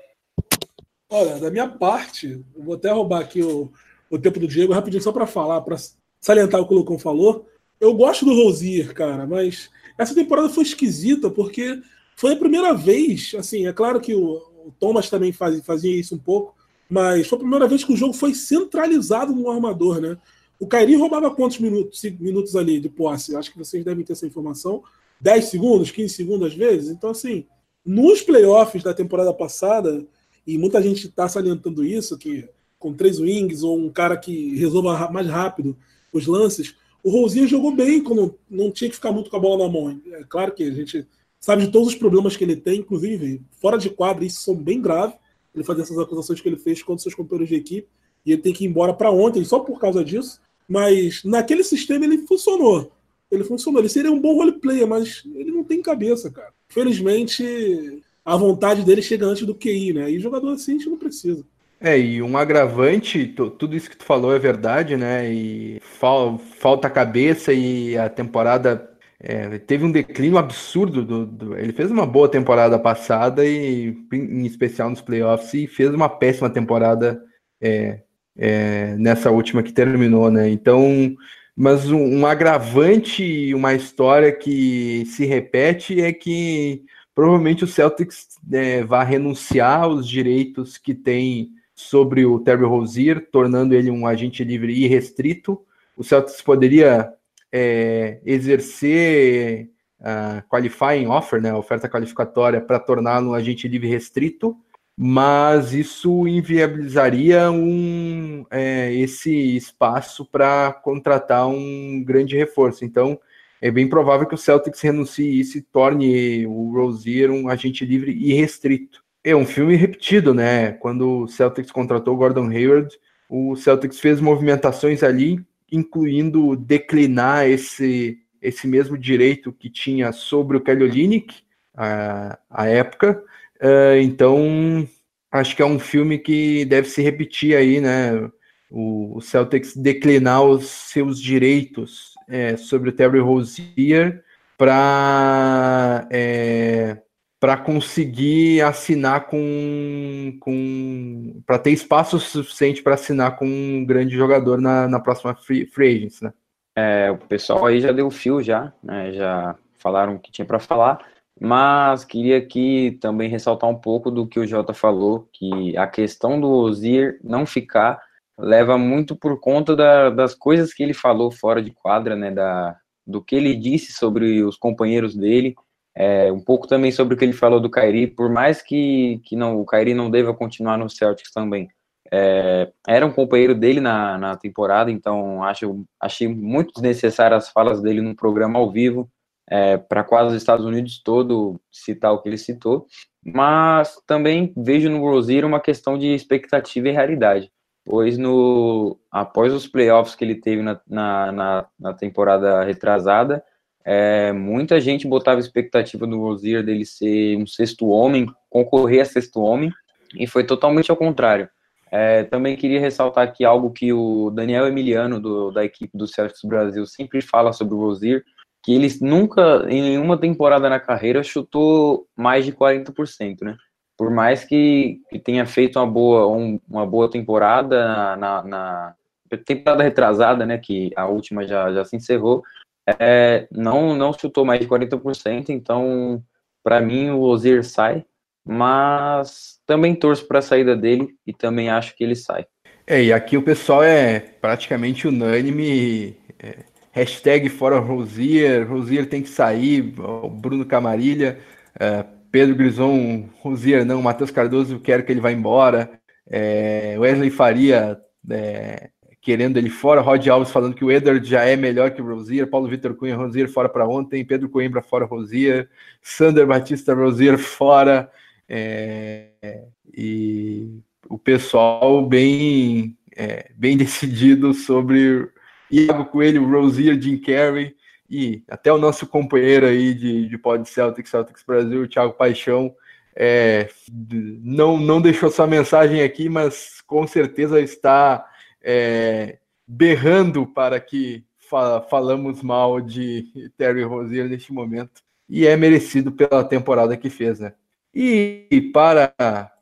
Olha, da minha parte, vou até roubar aqui o, o tempo do Diego, rapidinho, só para falar, para salientar o que o Lucão falou. Eu gosto do Rosier, cara, mas essa temporada foi esquisita porque foi a primeira vez, assim, é claro que o, o Thomas também faz, fazia isso um pouco, mas foi a primeira vez que o jogo foi centralizado no armador, né? O Kairi roubava quantos minutos, minutos ali de posse? Acho que vocês devem ter essa informação. 10 segundos, 15 segundos às vezes. Então, assim, nos playoffs da temporada passada, e muita gente está salientando isso, que com três wings ou um cara que resolva mais rápido os lances. O Rosinha jogou bem quando não tinha que ficar muito com a bola na mão. É claro que a gente sabe de todos os problemas que ele tem, inclusive fora de quadra, isso são bem graves. Ele fazer essas acusações que ele fez contra seus companheiros de equipe e ele tem que ir embora para ontem só por causa disso. Mas naquele sistema ele funcionou. Ele funcionou. Ele seria um bom roleplayer, mas ele não tem cabeça, cara. Felizmente, a vontade dele chega antes do QI, né? E jogador assim a gente não precisa. É, e um agravante, tudo isso que tu falou é verdade, né? E fal, falta cabeça e a temporada é, teve um declínio absurdo. Do, do, ele fez uma boa temporada passada e em especial nos playoffs e fez uma péssima temporada é, é, nessa última que terminou, né? Então, mas um, um agravante uma história que se repete é que provavelmente o Celtics é, vai renunciar aos direitos que tem sobre o Terry Rozier, tornando ele um agente livre e restrito. O Celtics poderia é, exercer a qualifying offer, né, oferta qualificatória, para torná-lo um agente livre restrito, mas isso inviabilizaria um, é, esse espaço para contratar um grande reforço. Então, é bem provável que o Celtics renuncie e torne o Rozier um agente livre e restrito. É um filme repetido, né? Quando o Celtics contratou o Gordon Hayward, o Celtics fez movimentações ali, incluindo declinar esse, esse mesmo direito que tinha sobre o Kelly Olynyk, a época. Uh, então, acho que é um filme que deve se repetir aí, né? O, Celtics declinar os seus direitos é, sobre o Terry Rozier para é, para conseguir assinar com, com para ter espaço suficiente para assinar com um grande jogador na, na próxima free, free agents, né? É, o pessoal aí já deu fio já, né? Já falaram o que tinha para falar, mas queria aqui também ressaltar um pouco do que o Jota falou, que a questão do Ozir não ficar leva muito por conta da, das coisas que ele falou fora de quadra, né, da, do que ele disse sobre os companheiros dele, é, um pouco também sobre o que ele falou do Kairi, por mais que, que não, o Kairi não deva continuar no Celtics também, é, era um companheiro dele na, na temporada, então acho, achei muito desnecessário as falas dele no programa ao vivo, é, para quase os Estados Unidos todo citar o que ele citou, mas também vejo no Rozier uma questão de expectativa e realidade pois no após os playoffs que ele teve na, na, na, na temporada retrasada, é, muita gente botava expectativa no Rozier dele ser um sexto homem, concorrer a sexto homem, e foi totalmente ao contrário. É, também queria ressaltar aqui algo que o Daniel Emiliano, do, da equipe do Celtics Brasil, sempre fala sobre o Rozier, que ele nunca, em nenhuma temporada na carreira, chutou mais de 40%, né? por mais que, que tenha feito uma boa, um, uma boa temporada na, na, temporada retrasada, né, que a última já, já se encerrou, é, não, não chutou mais de 40%, então, para mim, o Ozir sai, mas também torço para a saída dele e também acho que ele sai. É, e aqui o pessoal é praticamente unânime, é, hashtag fora Rosier, Rosier tem que sair, o Bruno Camarilha, é, Pedro Grison, Rosier não, Matheus Cardoso, quero que ele vá embora. É, Wesley Faria é, querendo ele fora, Rod Alves falando que o Edward já é melhor que o Rosier, Paulo Vitor Cunha, Rosier fora para ontem, Pedro Coimbra fora Rosier, Sander Batista Rosier fora, é, e o pessoal bem, é, bem decidido sobre Iago Coelho, Rosier, Jim Carrey, e até o nosso companheiro aí de, de Pod Celtics, Celtics Brasil, Thiago Paixão, é, não, não deixou sua mensagem aqui, mas com certeza está é, berrando para que fa falamos mal de Terry Rozier neste momento. E é merecido pela temporada que fez, né? E para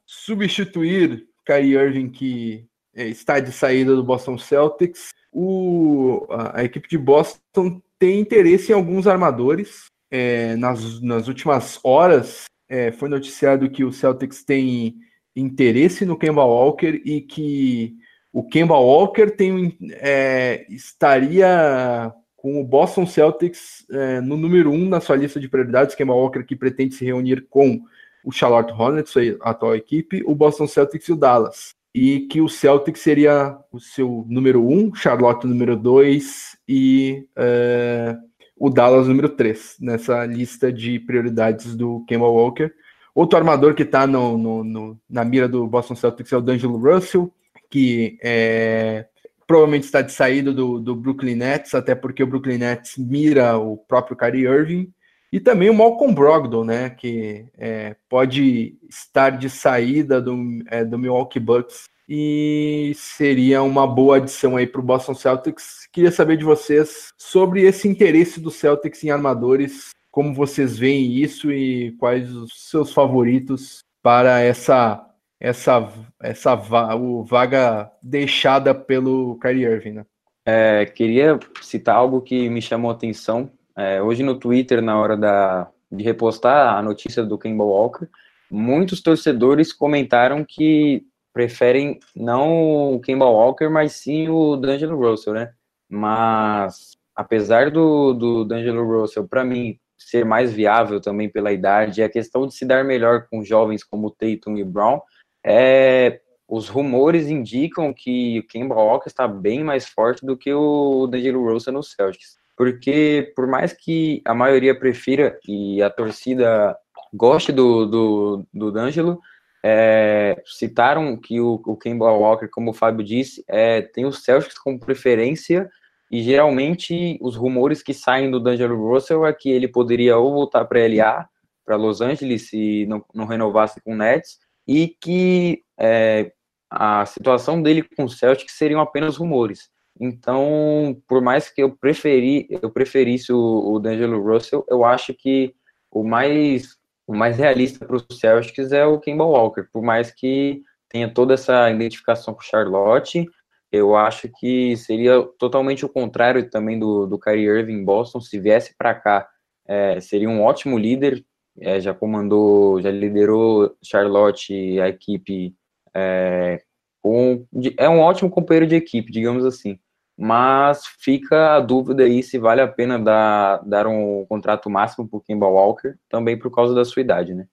substituir Kyrie Irving, que é, está de saída do Boston Celtics, o, a, a equipe de Boston tem interesse em alguns armadores. É, nas, nas últimas horas é, foi noticiado que o Celtics tem interesse no Kemba Walker e que o Kemba Walker tem, é, estaria com o Boston Celtics é, no número um na sua lista de prioridades. Kemba Walker que pretende se reunir com o Charlotte Hornets, a atual equipe, o Boston Celtics e o Dallas e que o Celtic seria o seu número 1, um, Charlotte número 2 e uh, o Dallas número 3 nessa lista de prioridades do Kemba Walker. Outro armador que está na mira do Boston Celtics é o D'Angelo Russell, que é, provavelmente está de saída do, do Brooklyn Nets, até porque o Brooklyn Nets mira o próprio Kyrie Irving. E também o Malcolm Brogdon, né, que é, pode estar de saída do, é, do Milwaukee Bucks e seria uma boa adição aí para o Boston Celtics. Queria saber de vocês sobre esse interesse do Celtics em armadores, como vocês veem isso e quais os seus favoritos para essa essa essa vaga deixada pelo Kyrie Irving, né? É, queria citar algo que me chamou a atenção é, hoje no Twitter, na hora da, de repostar a notícia do Kemba Walker, muitos torcedores comentaram que preferem não o Kemba Walker, mas sim o D'Angelo Russell, né? Mas apesar do, do D'Angelo Russell, para mim, ser mais viável também pela idade, a questão de se dar melhor com jovens como Tatum e Brown, é, os rumores indicam que o Kemba Walker está bem mais forte do que o D'Angelo Russell no Celtics. Porque por mais que a maioria prefira e a torcida goste do, do, do D'Angelo, é, citaram que o, o Kemba Walker, como o Fábio disse, é, tem os Celtics como preferência e geralmente os rumores que saem do D'Angelo Russell é que ele poderia ou voltar para LA, para Los Angeles, se não, não renovasse com o Nets, e que é, a situação dele com o Celtic seriam apenas rumores. Então, por mais que eu preferi, eu preferisse o, o D'Angelo Russell, eu acho que o mais o mais realista para os Celtics é o Kemba Walker, por mais que tenha toda essa identificação com o Charlotte, eu acho que seria totalmente o contrário também do, do Kyrie Irving em Boston, se viesse para cá, é, seria um ótimo líder, é, já comandou, já liderou Charlotte, a equipe é, um, é um ótimo companheiro de equipe, digamos assim. Mas fica a dúvida aí se vale a pena dar, dar um contrato máximo para o Kemba Walker, também por causa da sua idade, né?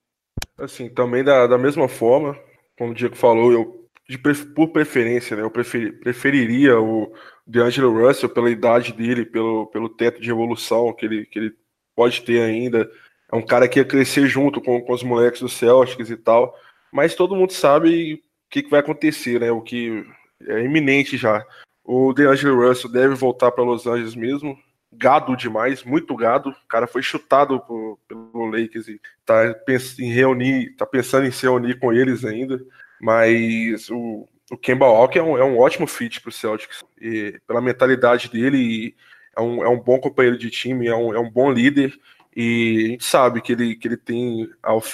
Assim, também da, da mesma forma, como o Diego falou, eu de, por preferência, né, eu preferi, preferiria o DeAngelo Russell pela idade dele, pelo, pelo teto de evolução que ele, que ele pode ter ainda. É um cara que ia crescer junto com, com os moleques do Celtics e tal. Mas todo mundo sabe que, que vai acontecer, né? O que é iminente já. O DeAngelo Russell deve voltar para Los Angeles mesmo. Gado demais, muito gado. O cara foi chutado por, pelo Lakers e tá, em reunir, tá pensando em se reunir com eles ainda. Mas o, o Kemba Walker é um, é um ótimo fit para o Celtics. E, pela mentalidade dele, é um, é um bom companheiro de time, é um, é um bom líder. E a gente sabe que ele, que ele tem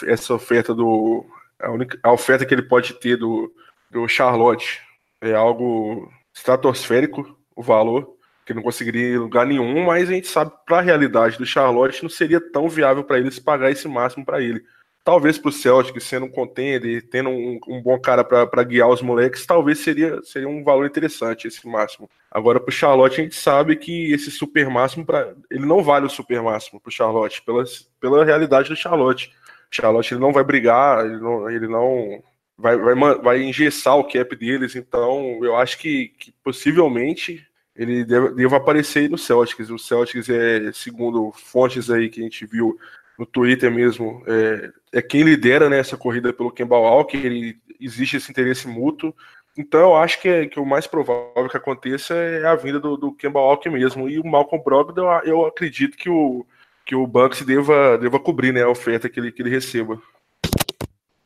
essa oferta do a, única, a oferta que ele pode ter do, do Charlotte é algo estratosférico, o valor, que não conseguiria em lugar nenhum, mas a gente sabe para a realidade do Charlotte não seria tão viável para eles pagar esse máximo para ele. Talvez para o Celtic, sendo um contender, tendo um, um bom cara para guiar os moleques, talvez seria, seria um valor interessante esse máximo. Agora, para o Charlotte, a gente sabe que esse super máximo, pra, ele não vale o super máximo para o Charlotte, pela, pela realidade do Charlotte. Charlotte ele não vai brigar, ele não, ele não vai, vai, vai engessar o cap deles, então eu acho que, que possivelmente ele deve, deve aparecer no Celtics. O Celtics é, segundo fontes aí que a gente viu no Twitter mesmo, é, é quem lidera né, essa corrida pelo Kemba Walker, ele, existe esse interesse mútuo. Então eu acho que, é, que o mais provável que aconteça é a vinda do, do Kemba Walker mesmo. E o Malcolm Brogdon, eu acredito que o, que o Bucks deva, deva cobrir né, a oferta que ele, que ele receba.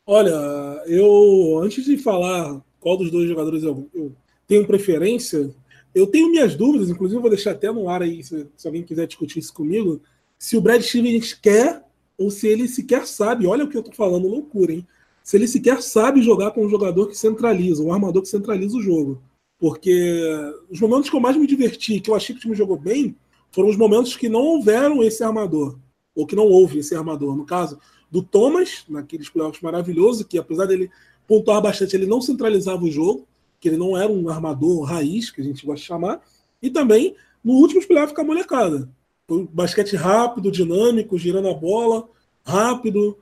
Olha, eu antes de falar qual dos dois jogadores eu, eu tenho preferência, eu tenho minhas dúvidas, inclusive vou deixar até no ar aí, se, se alguém quiser discutir isso comigo, se o Brad Stevens quer ou se ele sequer sabe, olha o que eu tô falando, loucura, hein? Se ele sequer sabe jogar com um jogador que centraliza, um armador que centraliza o jogo. Porque os momentos que eu mais me diverti, que eu achei que o time jogou bem, foram os momentos que não houveram esse armador, ou que não houve esse armador. No caso do Thomas, naqueles playoffs maravilhosos, que apesar dele pontuar bastante, ele não centralizava o jogo, que ele não era um armador raiz, que a gente gosta de chamar, e também no último playoff com a molecada. Foi basquete rápido, dinâmico, girando a bola, rápido,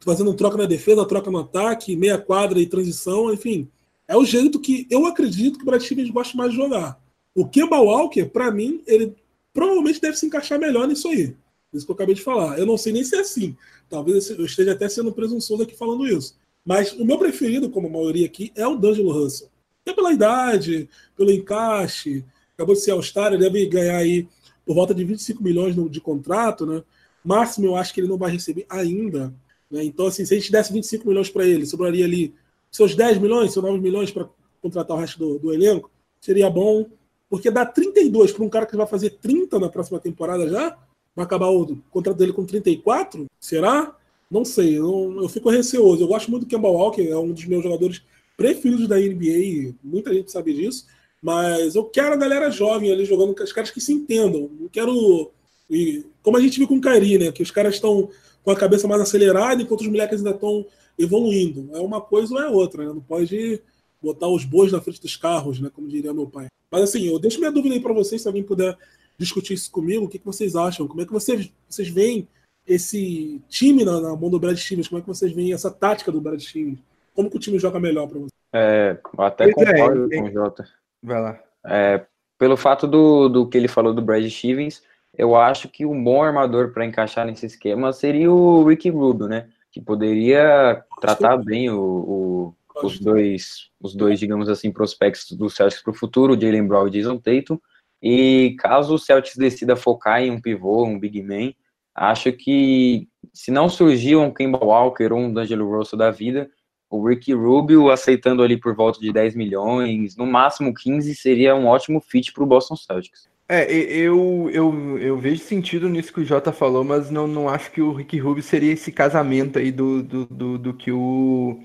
fazendo troca na defesa, troca no ataque, meia quadra e transição, enfim. É o jeito que eu acredito que o Brad Stevens gosta mais de jogar. O Kemba Walker, para mim, ele provavelmente deve se encaixar melhor nisso aí. Isso que eu acabei de falar. Eu não sei nem se é assim. Talvez eu esteja até sendo presunçoso aqui falando isso. Mas o meu preferido, como a maioria aqui, é o D'Angelo Russell. É pela idade, pelo encaixe, acabou de ser All-Star, ele deve ganhar aí por volta de 25 milhões de contrato, né? Máximo eu acho que ele não vai receber ainda. Né? Então, assim, se a gente desse 25 milhões para ele, sobraria ali seus 10 milhões, seus 9 milhões para contratar o resto do, do elenco, seria bom. Porque dá 32 para um cara que vai fazer 30 na próxima temporada já, vai acabar o contrato dele com 34? Será? Não sei, eu, eu fico receoso. Eu gosto muito do Kemba Walker, é um dos meus jogadores preferidos da NBA, muita gente sabe disso, mas eu quero a galera jovem ali jogando, os caras que se entendam. Não quero. E, como a gente viu com o Kairi, né? Que os caras estão com a cabeça mais acelerada enquanto os moleques ainda estão evoluindo. É uma coisa ou é outra, né? Não pode botar os bois na frente dos carros, né? Como diria meu pai. Mas assim, eu deixo minha dúvida aí para vocês, se alguém puder discutir isso comigo. O que, que vocês acham? Como é que vocês, vocês veem esse time na, na mão do Brad Stevens? Como é que vocês veem essa tática do Brad Stevens? Como que o time joga melhor para vocês? É, até é, concordo é, com o Jota. Vai lá. É, pelo fato do, do que ele falou do Brad Stevens, eu acho que um bom armador para encaixar nesse esquema seria o Ricky Rubio, né? Que poderia tratar bem o, o os dois, os dois, digamos assim, prospectos do Celtics para o futuro, Jalen Brown e Jason Tatum. E caso o Celtics decida focar em um pivô, um big man, acho que se não surgir um Kemba Walker ou um D'Angelo Russell da vida, o Ricky Rubio aceitando ali por volta de 10 milhões, no máximo 15, seria um ótimo fit para o Boston Celtics. É, eu, eu, eu vejo sentido nisso que o Jota falou, mas não, não acho que o Ricky Rubio seria esse casamento aí do, do, do, do que o,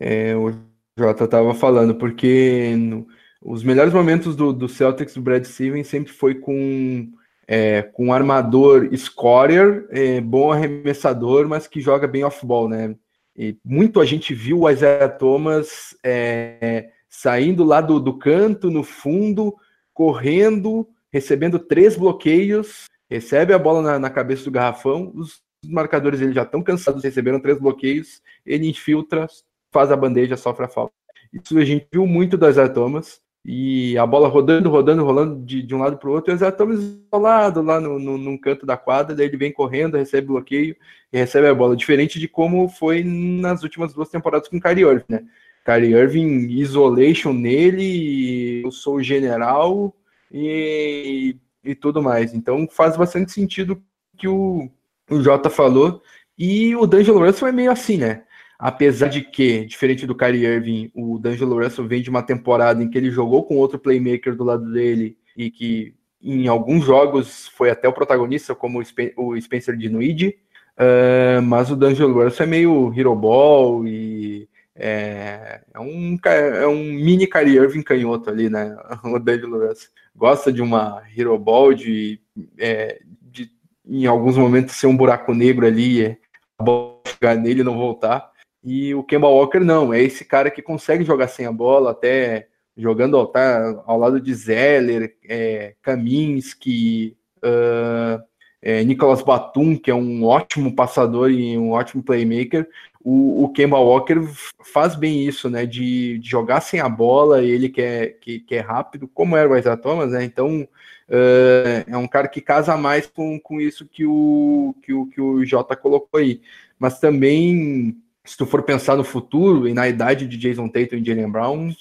é, o Jota estava falando, porque no, os melhores momentos do, do Celtics do Brad Stevens sempre foi com é, com um armador scorer, é, bom arremessador, mas que joga bem off-ball, né? E muito a gente viu o Isaiah Thomas é, saindo lá do, do canto, no fundo, correndo, recebendo três bloqueios, recebe a bola na, na cabeça do garrafão, os marcadores ele já estão cansados, receberam três bloqueios, ele infiltra, faz a bandeja, sofre a falta. Isso a gente viu muito do Isaiah Thomas, e a bola rodando, rodando, rolando de, de um lado para o outro, e o Isaiah Thomas isolado lá no, no, num canto da quadra, daí ele vem correndo, recebe bloqueio e recebe a bola, diferente de como foi nas últimas duas temporadas com o Kyrie Irving, né? Kyrie Irving, isolation nele, eu sou o general e, e tudo mais. Então faz bastante sentido que o, o Jota falou, e o D'Angelo Russell é meio assim, né? Apesar de que, diferente do Kyrie Irving, o D'Angelo Russell vem de uma temporada em que ele jogou com outro playmaker do lado dele e que em alguns jogos foi até o protagonista, como o Spencer Dinwiddie, uh, mas o D'Angelo Russell é meio hero ball e é, é, um, é um mini Kyrie Irving canhoto ali, né? O D'Angelo Russell gosta de uma hero ball, de, é, de em alguns momentos ser um buraco negro ali, a bola chegar nele e não voltar. E o Kemba Walker não, é esse cara que consegue jogar sem a bola, até jogando tá, ao lado de Zeller, é, Kaminsky, uh, é, Nicolas Batum, que é um ótimo passador e um ótimo playmaker. O, o Kemba Walker faz bem isso, né? De, de, jogar sem a bola, ele que é, que, que é rápido, como era o Isaiah Thomas, né? Então uh, é um cara que casa mais com, com isso que o, que, o, que o Jota colocou aí. Mas também se tu for pensar no futuro e na idade de Jason Tatum e Jalen Brown,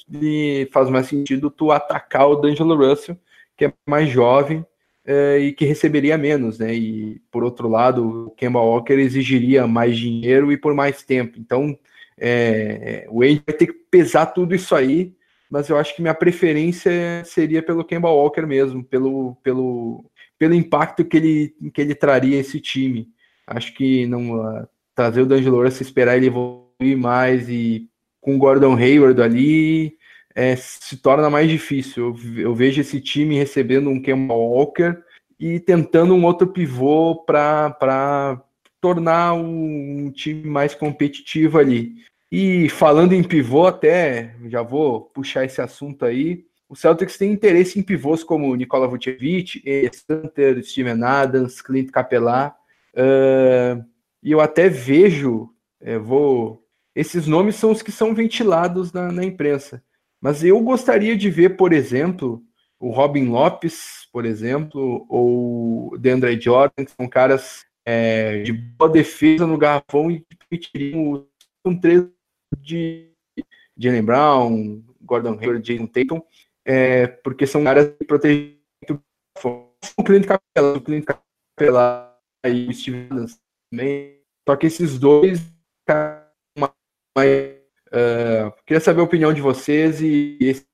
faz mais sentido tu atacar o D'Angelo Russell, que é mais jovem é, e que receberia menos, né? E por outro lado, o Kemba Walker exigiria mais dinheiro e por mais tempo. Então, é, o Wade vai ter que pesar tudo isso aí, mas eu acho que minha preferência seria pelo Kemba Walker mesmo, pelo, pelo, pelo impacto que ele, que ele traria esse time. Acho que não trazer o D'Angelo Russell, esperar ele evoluir mais e com o Gordon Hayward ali é, se torna mais difícil. Eu, eu, vejo esse time recebendo um Kemba Walker e tentando um outro pivô para tornar um, um time mais competitivo ali. E falando em pivô, até já vou puxar esse assunto aí. O Celtics tem interesse em pivôs como Nikola Vucevic, Hunter, Steven Adams, Clint Capela. Uh, e eu até vejo, é, vou. Esses nomes são os que são ventilados na, na, imprensa. Mas eu gostaria de ver, por exemplo, o Robin Lopes, por exemplo, ou o DeAndre Jordan, que são caras é, de boa defesa no garrafão e que permitiriam um treino de Jalen Brown, Gordon Hayward, Jason Tatum, é, porque são caras que protegem o cliente capela, o cliente capela e o Steve Adams também. Só que esses dois. Uh, queria saber a opinião de vocês e esses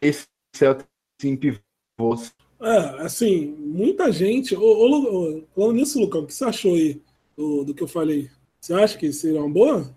esse Celtics em pivôs. É, assim, muita gente. Ô, ô, ô, falando nisso, Lucão, o que você achou aí do, do que eu falei? Você acha que seria uma boa?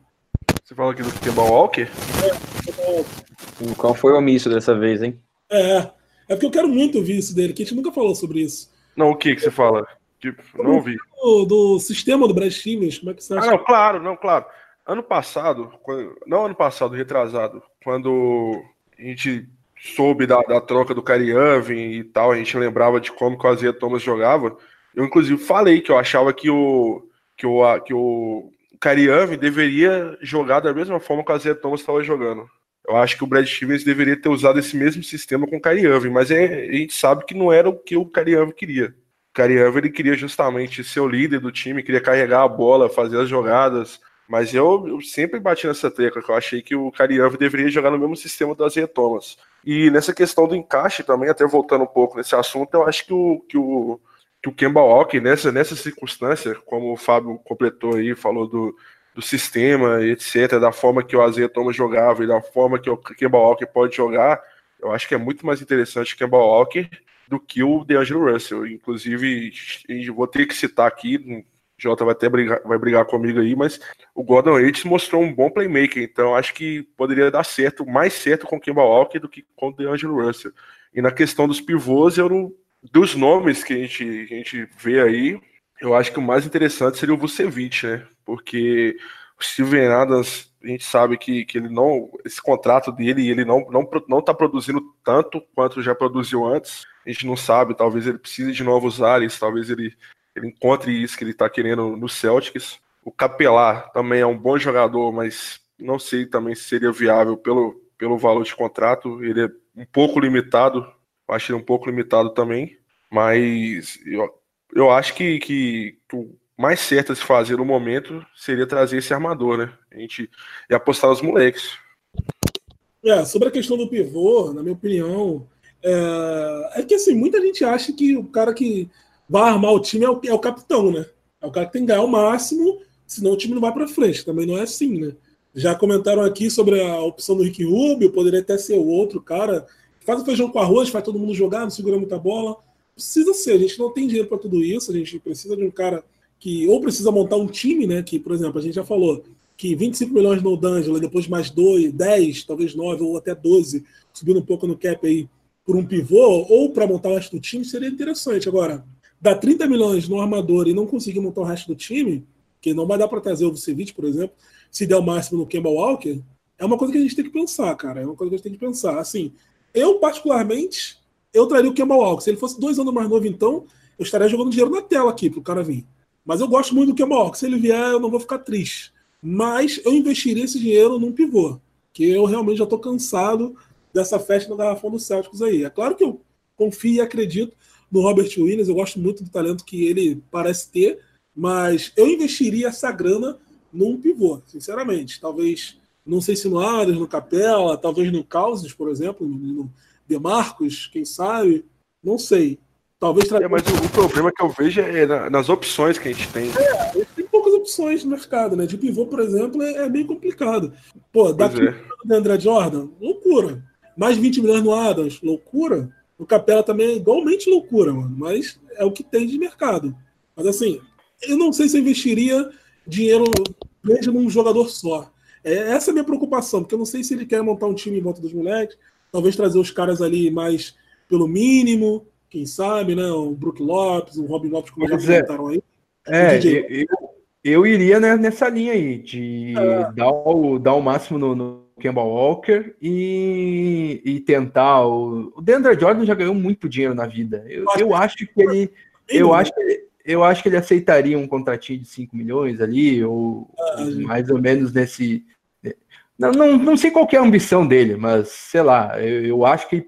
Você fala aqui do Kemba Walker? É, o Lucão foi omisso dessa vez, hein? É, é porque eu quero muito ouvir isso dele, que a gente nunca falou sobre isso. Não, o que que você fala? Tipo, não ouvi. Do, do, sistema do Brad Stevens, como é que você acha? Ah, não, claro, não, claro. Ano passado, quando, não ano passado, retrasado, quando a gente soube da, da troca do Kyrie Irving e tal, a gente lembrava de como que o Isaiah Thomas jogava. Eu, inclusive, falei que eu achava que o, que o, que o Kyrie Irving deveria jogar da mesma forma que o Isaiah Thomas estava jogando. Eu acho que o Brad Stevens deveria ter usado esse mesmo sistema com o Kyrie Irving, mas é, a gente sabe que não era o que o Kyrie Irving queria. Kyrie Irving ele queria justamente ser o líder do time, queria carregar a bola, fazer as jogadas, mas eu, eu sempre bati nessa tecla, que eu achei que o Kyrie Irving deveria jogar no mesmo sistema do Isaiah Thomas. E nessa questão do encaixe também, até voltando um pouco nesse assunto, eu acho que o, que o, que o Kemba Walker, nessa, nessa circunstância, como o Fábio completou aí, falou do, do sistema, etc., da forma que o Azeia Thomas jogava e da forma que o Kemba Walker pode jogar, eu acho que é muito mais interessante o Kemba Walker do que o DeAngelo Russell. Inclusive, vou ter que citar aqui, o Jota vai até brigar, vai brigar comigo aí, mas o Gordon Hayward mostrou um bom playmaker, então acho que poderia dar certo, mais certo com o Kemba Walker do que com o DeAngelo Russell. E na questão dos pivôs, eu não, dos nomes que a gente, a gente vê aí, eu acho que o mais interessante seria o Vucevic, né? Porque Steven Adams, a gente sabe que, que ele não. Esse contrato dele, ele não, não, não tá produzindo tanto quanto já produziu antes. A gente não sabe, talvez ele precise de novos ares, talvez ele, ele encontre isso que ele está querendo no Celtics. O Capelar também é um bom jogador, mas não sei também se seria viável pelo, pelo valor de contrato. Ele é um pouco limitado, acho ele um pouco limitado também. Mas eu, eu acho que, que, que o mais certo a se fazer no momento seria trazer esse armador, né? A gente e apostar nos moleques. É, sobre a questão do pivô, na minha opinião, é, é, que assim, muita gente acha que o cara que vai armar o time é o, é o capitão, né? É o cara que tem que ganhar o máximo, senão o time não vai para frente. Também não é assim, né? Já comentaram aqui sobre a opção do Rick Rubio, poderia até ser o outro cara. Faz o feijão com arroz, faz todo mundo jogar, não segura muita bola precisa ser, a gente não tem dinheiro para tudo isso, a gente precisa de um cara que ou precisa montar um time, né? Que, por exemplo, a gente já falou que 25 milhões no D'Angelo, depois mais 2, 10, talvez 9 ou até 12, subindo um pouco no cap aí por um pivô, ou para montar o resto do time, seria interessante. Agora, dar 30 milhões no armador e não conseguir montar o resto do time, que não vai dar para trazer o Vucevic, por exemplo, se der o máximo no Kemba Walker, é uma coisa que a gente tem que pensar, cara. É uma coisa que a gente tem que pensar. Assim, eu, particularmente, eu traria o Kemba Walker. Se ele fosse dois anos mais novo, então, eu estaria jogando dinheiro na tela aqui para o cara vir. Mas eu gosto muito do Kemba. Se ele vier, eu não vou ficar triste. Mas eu investiria esse dinheiro num pivô, que eu realmente já estou cansado dessa festa no garrafão do Celtics aí. É claro que eu confio e acredito no Robert Williams, eu gosto muito do talento que ele parece ter, mas eu investiria essa grana num pivô, sinceramente. Talvez, não sei se no Ares, no Capela, talvez no Causes, por exemplo, no, Demarcos, quem sabe? Não sei. Talvez tra... é, mas o, o, problema que eu vejo é na, nas opções que a gente tem. É, tem poucas opções no mercado, né? De pivô, por exemplo, é, é bem complicado. Pô, daqui é. do André Jordan, loucura. Mais 20 milhões no Adams, loucura. O Capela também é igualmente loucura, mano. Mas é o que tem de mercado. Mas assim, eu não sei se eu investiria dinheiro mesmo num jogador só. É, essa é a minha preocupação, porque eu não sei se ele quer montar um time em volta dos moleques, talvez trazer os caras ali mais pelo mínimo, quem sabe, né? O Brook Lopes, o Robin Lopes, como já é. comentaram aí. É, eu, eu, iria nessa linha aí, de é. dar, o, dar o máximo no, no Kemba Walker e, e tentar. O, o Deandre Jordan já ganhou muito dinheiro na vida. Eu, eu acho que ele. Eu acho que eu acho que ele aceitaria um contratinho de 5 milhões ali, ou ah, mais ou menos nesse, não, não, não sei qual é a ambição dele, mas sei lá, eu, eu acho que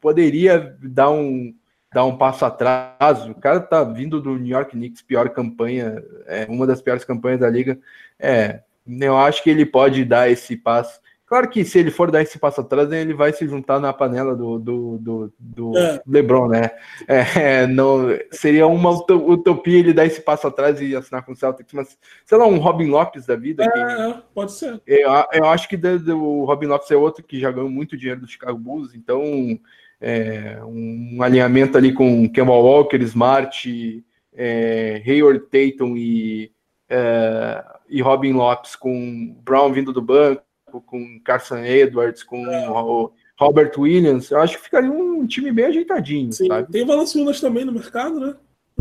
poderia dar um, dar um passo atrás. O cara tá vindo do New York Knicks, pior campanha, é uma das piores campanhas da liga. É, eu acho que ele pode dar esse passo. Claro que se ele for dar esse passo atrás, ele vai se juntar na panela do, do, do, do é. LeBron, né? É, não, seria uma utopia ele dar esse passo atrás e assinar com o Celtics, mas sei lá, um Robin Lopes da vida. É, que, pode ser. Eu, eu acho que o Robin Lopes é outro que já ganhou muito dinheiro do Chicago Bulls, então é, um alinhamento ali com Kemba Walker, Smart, é, Hayward Tatum e, é, e Robin Lopes com Brown vindo do banco com Carson Edwards, com é. o Robert Williams, eu acho que ficaria um time bem ajeitadinho. Sim, sabe? tem Valanciunas também no mercado, né?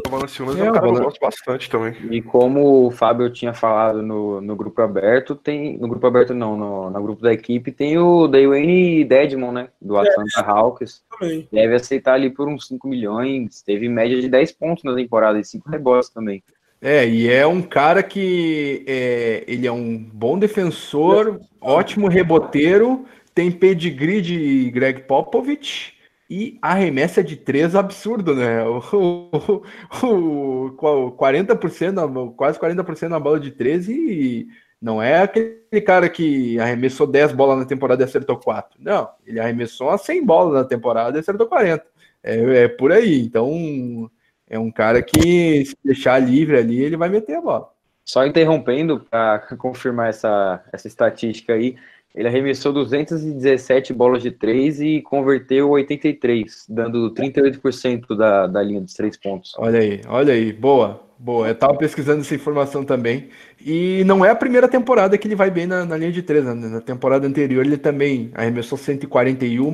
O Valanciunas é, é um cara que eu gosto bastante também. E como o Fábio tinha falado no, no grupo aberto, tem. No grupo aberto não, no, no grupo da equipe, tem o Dwayne Dedmon, né? Do é, Atlanta é, Hawks. Também. Deve aceitar ali por uns 5 milhões. Teve média de 10 pontos na temporada e 5 rebotes também. É, e é um cara que é, ele é um bom defensor, ótimo reboteiro, tem pedigree de Greg Popovich e arremessa de três absurdo, né? O, o, o 40%, quase 40% na bola de três e não é aquele cara que arremessou 10 bolas na temporada e acertou 4. Não, ele arremessou as 100 bolas na temporada e acertou 40. É, é por aí. Então, é um cara que se deixar livre ali, ele vai meter a bola. Só interrompendo para confirmar essa, essa estatística aí, ele arremessou 217 bolas de 3 e converteu 83, dando 38% da, da linha dos três pontos. Olha aí, olha aí, boa, boa. Eu tava pesquisando essa informação também. E não é a primeira temporada que ele vai bem na, na linha de 3, né? Na temporada anterior ele também arremessou 141,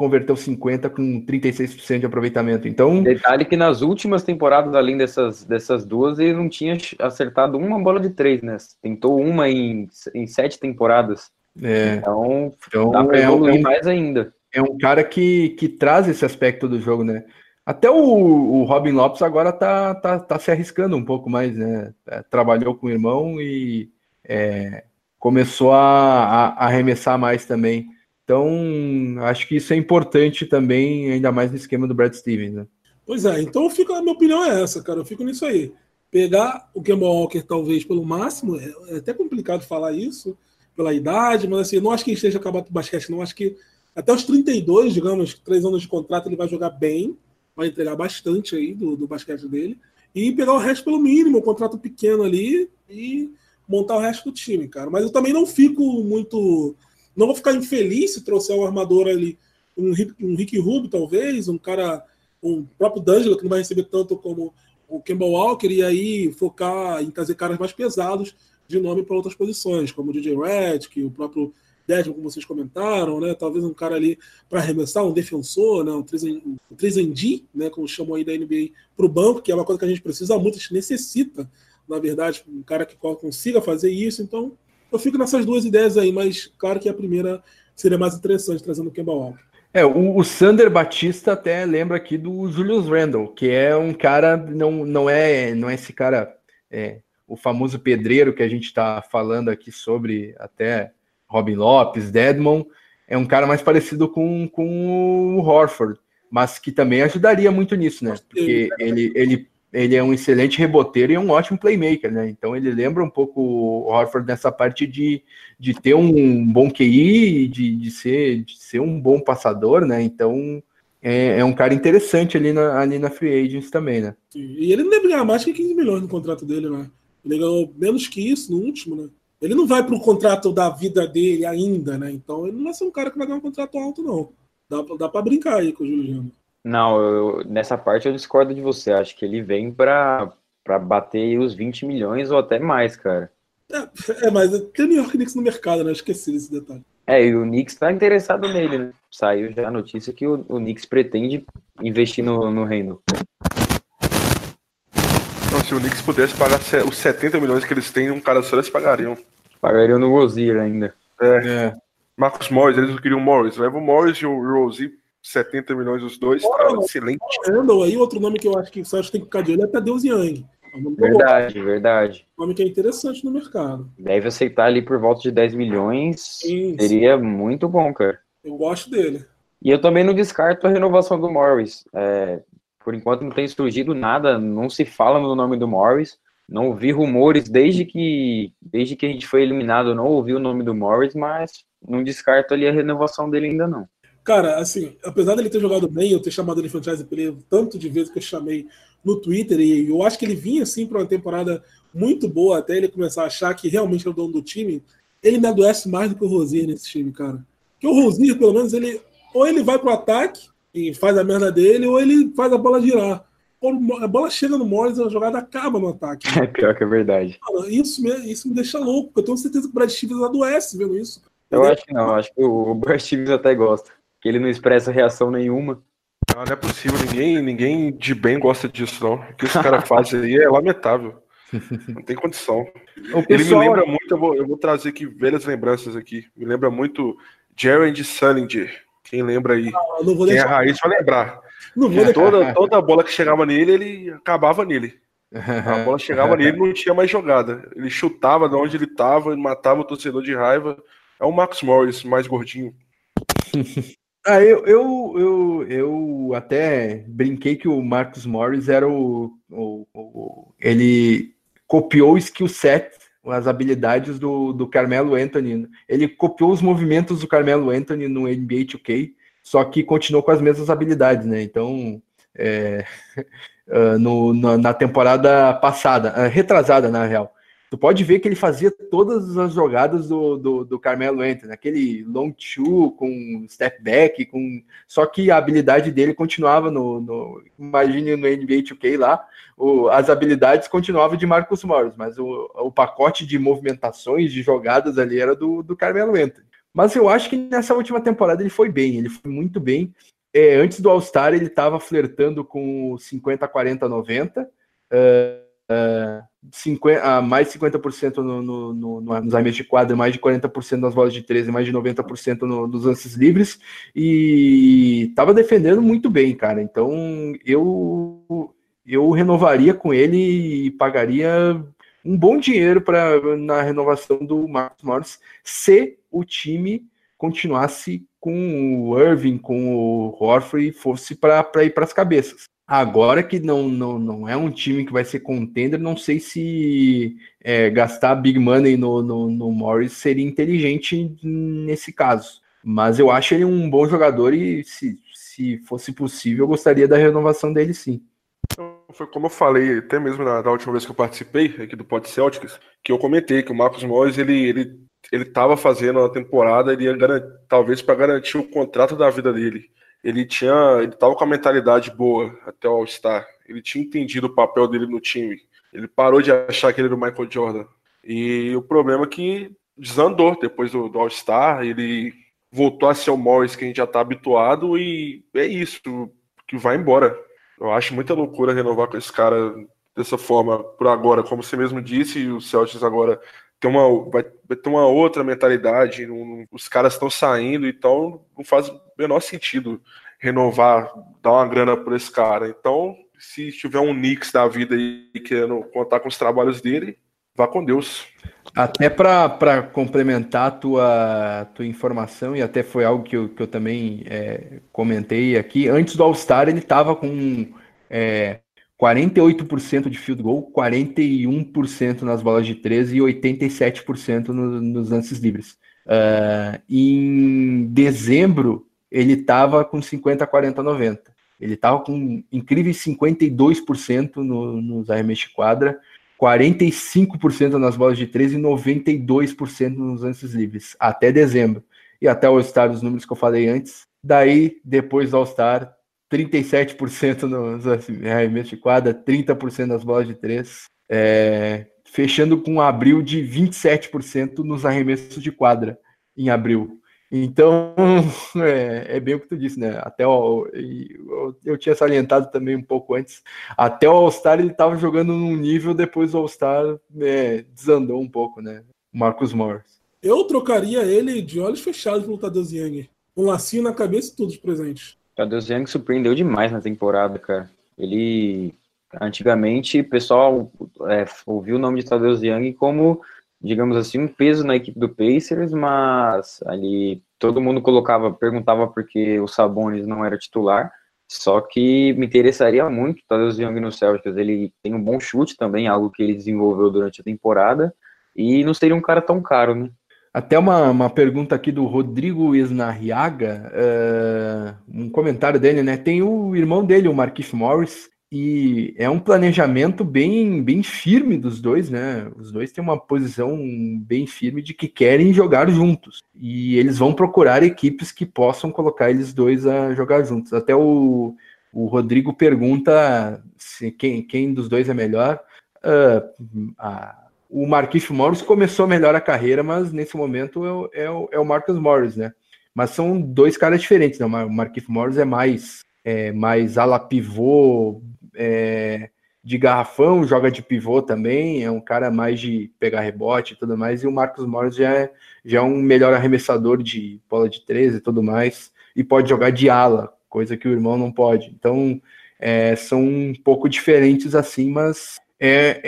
converteu 50 com 36% de aproveitamento. Então, detalhe que nas últimas temporadas, além dessas, dessas duas, ele não tinha acertado uma bola de três, né? Tentou uma em, em sete temporadas. É, então, então dá pra é evoluir é um, mais ainda. É um cara que, que traz esse aspecto do jogo, né? Até o, o Robin Lopes agora tá, tá, tá se arriscando um pouco mais, né? É, trabalhou com o irmão e é, começou a, a, arremessar mais também. Então, acho que isso é importante também, ainda mais no esquema do Brad Stevens, né? Pois é, então fico, a minha opinião é essa, cara. Eu fico nisso aí. Pegar o Kemba Walker, talvez, pelo máximo, é, é até complicado falar isso, pela idade, mas assim, não acho que ele esteja acabado com o basquete, não. Acho que até os 32, digamos, três anos de contrato, ele vai jogar bem, vai entregar bastante aí do, do basquete dele, e pegar o resto pelo mínimo, um contrato pequeno ali, e montar o resto do time, cara. Mas eu também não fico muito. Não vou ficar infeliz se trouxer um armador ali, um, um Rick Rubio, talvez, um cara, um próprio D'Angelo, que não vai receber tanto como o Kemba Walker, e aí focar em trazer caras mais pesados de nome para outras posições, como o DJ Redick, o próprio Desmond, como vocês comentaram, né? Talvez um cara ali para arremessar, um defensor, né? um 3D, né? como chamam aí da NBA, para o banco, que é uma coisa que a gente precisa muito, a gente necessita, na verdade, um cara que consiga fazer isso. Então, eu fico nessas duas ideias aí, mas claro que a primeira seria mais interessante, trazendo o Kemba Walker. É, o, o, Sander Batista até lembra aqui do Julius Randle, que é um cara, não, não, é, não é esse cara é, o famoso pedreiro que a gente está falando aqui sobre até Robin Lopes, Dedmon, é um cara mais parecido com, com o Horford, mas que também ajudaria muito nisso, né? Porque ele, ele, ele é um excelente reboteiro e um ótimo playmaker, né? Então ele lembra um pouco o Horford nessa parte de, de ter um bom QI, de, de, ser, de ser um bom passador, né? Então é, é, um cara interessante ali na, ali na Free Agents também, né? E ele não deve ganhar mais que 15 milhões no contrato dele, né? Ele ganhou menos que isso no último, né? Ele não vai para o contrato da vida dele ainda, né? Então ele não vai ser um cara que vai ganhar um contrato alto, não. Dá, dá para brincar aí com o Juliano. Não, eu, nessa parte eu discordo de você. Acho que ele vem para bater os 20 milhões ou até mais, cara. É, é mas tem o New York Knicks no mercado, né? Esqueci desse detalhe. É, e o Knicks está interessado nele, né? Saiu já a notícia que o, o Knicks pretende investir no, no Reino se o Knicks pudesse pagar os 70 milhões que eles têm, um cara só eles pagariam. Pagariam no Rozier ainda. É. é. Marcos Morris, eles não queriam o Morris. Leva o Morris e o Rozier, 70 milhões os dois, tá excelente. Randall aí, outro nome que eu acho que você acha que tem que ficar de olho é Tadeusz Young. É verdade, bom. verdade. Um nome que é interessante no mercado. Deve aceitar ali por volta de 10 milhões. Seria muito bom, cara. Eu gosto dele. E eu também não descarto a renovação do Morris. É, por enquanto não tem surgido nada, não se fala no nome do Morris. Não ouvi rumores desde que desde que a gente foi eliminado, não ouvi o nome do Morris, mas não descarto ali a renovação dele ainda não. Cara, assim, apesar dele ter jogado bem, eu ter chamado ele franchise player tanto de vezes que eu chamei no Twitter, e eu acho que ele vinha assim para uma temporada muito boa até ele começar a achar que realmente é o dono do time, ele me adoece mais do que o Rosier nesse time, cara. Que o Rosier, pelo menos, ele ou ele vai pro ataque, e faz a merda dele, ou ele faz a bola girar. Quando a bola chega no Morris, a jogada acaba no ataque. É pior que é verdade. Cara, isso, me, isso me deixa louco, eu tenho certeza que o Brad Stevens adoece vendo isso. Eu ele acho que não, acho que o Brad Stevens até gosta. Que ele não expressa reação nenhuma. Não, não é possível, ninguém, ninguém de bem gosta disso, não. O que esse cara faz aí é lamentável. Não tem condição. Pessoal... Ele me lembra muito, eu vou, eu vou trazer aqui velhas lembranças aqui. Me lembra muito Jared Sullinger. Quem lembra aí? Não, não vou Quem é raiz vai lembrar. Não vou toda, toda bola que chegava nele, ele acabava nele. A bola chegava nele não tinha mais jogada. Ele chutava de onde ele estava, matava o torcedor de raiva. É o Max Morris, mais gordinho. Ah, eu, eu, eu, eu até brinquei que o Marcus Morris era o, o, o ele copiou o skill set, as habilidades do, do Carmelo Anthony. Ele copiou os movimentos do Carmelo Anthony no NBA 2K, só que continuou com as mesmas habilidades, né? Então, é, no, na, na, temporada passada, uh, retrasada, na real, tu pode ver que ele fazia todas as jogadas do, do, do Carmelo Anthony, aquele long two com step back, com só que a habilidade dele continuava no, no imagine no NBA 2K lá, o, as habilidades continuavam de Marcus Morris, mas o, o pacote de movimentações, de jogadas ali era do, do Carmelo Anthony. Mas eu acho que nessa última temporada ele foi bem, ele foi muito bem. É, antes do All-Star ele estava flertando com 50, 40, 90. Uh, 50, uh, mais 50% no, no, no, nos arremessos de quadra, mais de 40% nas bolas de 13, mais de 90% no, nos lances livres, e estava defendendo muito bem, cara. Então eu, eu renovaria com ele e pagaria um bom dinheiro para na renovação do Marcos Morris se o time continuasse com o Irving, com o Horford, fosse para ir para as cabeças. Agora que não, não, não é um time que vai ser contender, não sei se é, gastar big money no, no, no, Morris seria inteligente nesse caso. Mas eu acho ele um bom jogador e se, se fosse possível, eu gostaria da renovação dele sim. Então, foi como eu falei, até mesmo na, na última vez que eu participei aqui do Pod Celtics, que eu comentei que o Marcos Morris ele, ele, ele tava fazendo a temporada, ele ia talvez para garantir o contrato da vida dele ele tinha, ele tava com a mentalidade boa até o All-Star. Ele tinha entendido o papel dele no time. Ele parou de achar que ele era o Michael Jordan. E o problema é que desandou depois do, do All-Star. Ele voltou a ser o Morris que a gente já tá habituado e é isso, que vai embora. Eu acho muita loucura renovar com esse cara dessa forma por agora, como você mesmo disse, o Celtics agora tem uma, vai, ter uma outra mentalidade, não, os caras estão saindo, então não faz menor sentido renovar, dar uma grana por esse cara. Então, se tiver um Knicks da vida e querendo contar com os trabalhos dele, vá com Deus. Até para complementar a tua, tua informação, e até foi algo que eu, que eu também é, comentei aqui, antes do All-Star ele estava com é, 48% de field goal, 41% nas bolas de 13 e 87% no, nos lances livres. Uh, em dezembro, ele estava com 50, 40, 90. Ele estava com incríveis 52% no, nos arremessos de quadra, 45% nas bolas de 13 e 92% nos lances livres, até dezembro. E até o All-Star, os números que eu falei antes. Daí, depois do All-Star, 37% nos arremessos de quadra, 30% nas bolas de três, é, fechando com um abril de 27% nos arremessos de quadra em abril. Então, é, é, bem o que tu disse, né? Até o, eu, eu tinha salientado também um pouco antes, até o All-Star ele estava jogando num nível, depois o All-Star é, desandou um pouco, né? Marcos Morris. Eu trocaria ele de olhos fechados pelo Tadeu Young. Um lacinho na cabeça e todos presentes. Tadeu Young surpreendeu demais na temporada, cara. Ele, antigamente, o pessoal é, ouviu o nome de Tadeu Young como, digamos assim, um peso na equipe do Pacers, mas ali todo mundo colocava, perguntava porque o Sabonis não era titular. Só que me interessaria muito Tadeu Young no Celtics. Ele tem um bom chute também, algo que ele desenvolveu durante a temporada. E não seria um cara tão caro, né? Até uma, uma pergunta aqui do Rodrigo Esnarriaga, uh, um comentário dele, né? Tem o irmão dele, o Marquise Morris, e é um planejamento bem, bem firme dos dois, né? Os dois têm uma posição bem firme de que querem jogar juntos. E eles vão procurar equipes que possam colocar eles dois a jogar juntos. Até o, o Rodrigo pergunta se quem, quem dos dois é melhor. Uh, a, o Marquinhos Morris começou melhor a carreira, mas nesse momento é, é, é o Marcus Morris, né? Mas são dois caras diferentes, né? O Marquinhos Morris é mais é, mais ala pivô, é, de garrafão, joga de pivô também, é um cara mais de pegar rebote e tudo mais, e o Marcos Morris já é, já é um melhor arremessador de bola de 13 e tudo mais, e pode jogar de ala, coisa que o irmão não pode. Então, é, são um pouco diferentes assim, mas é,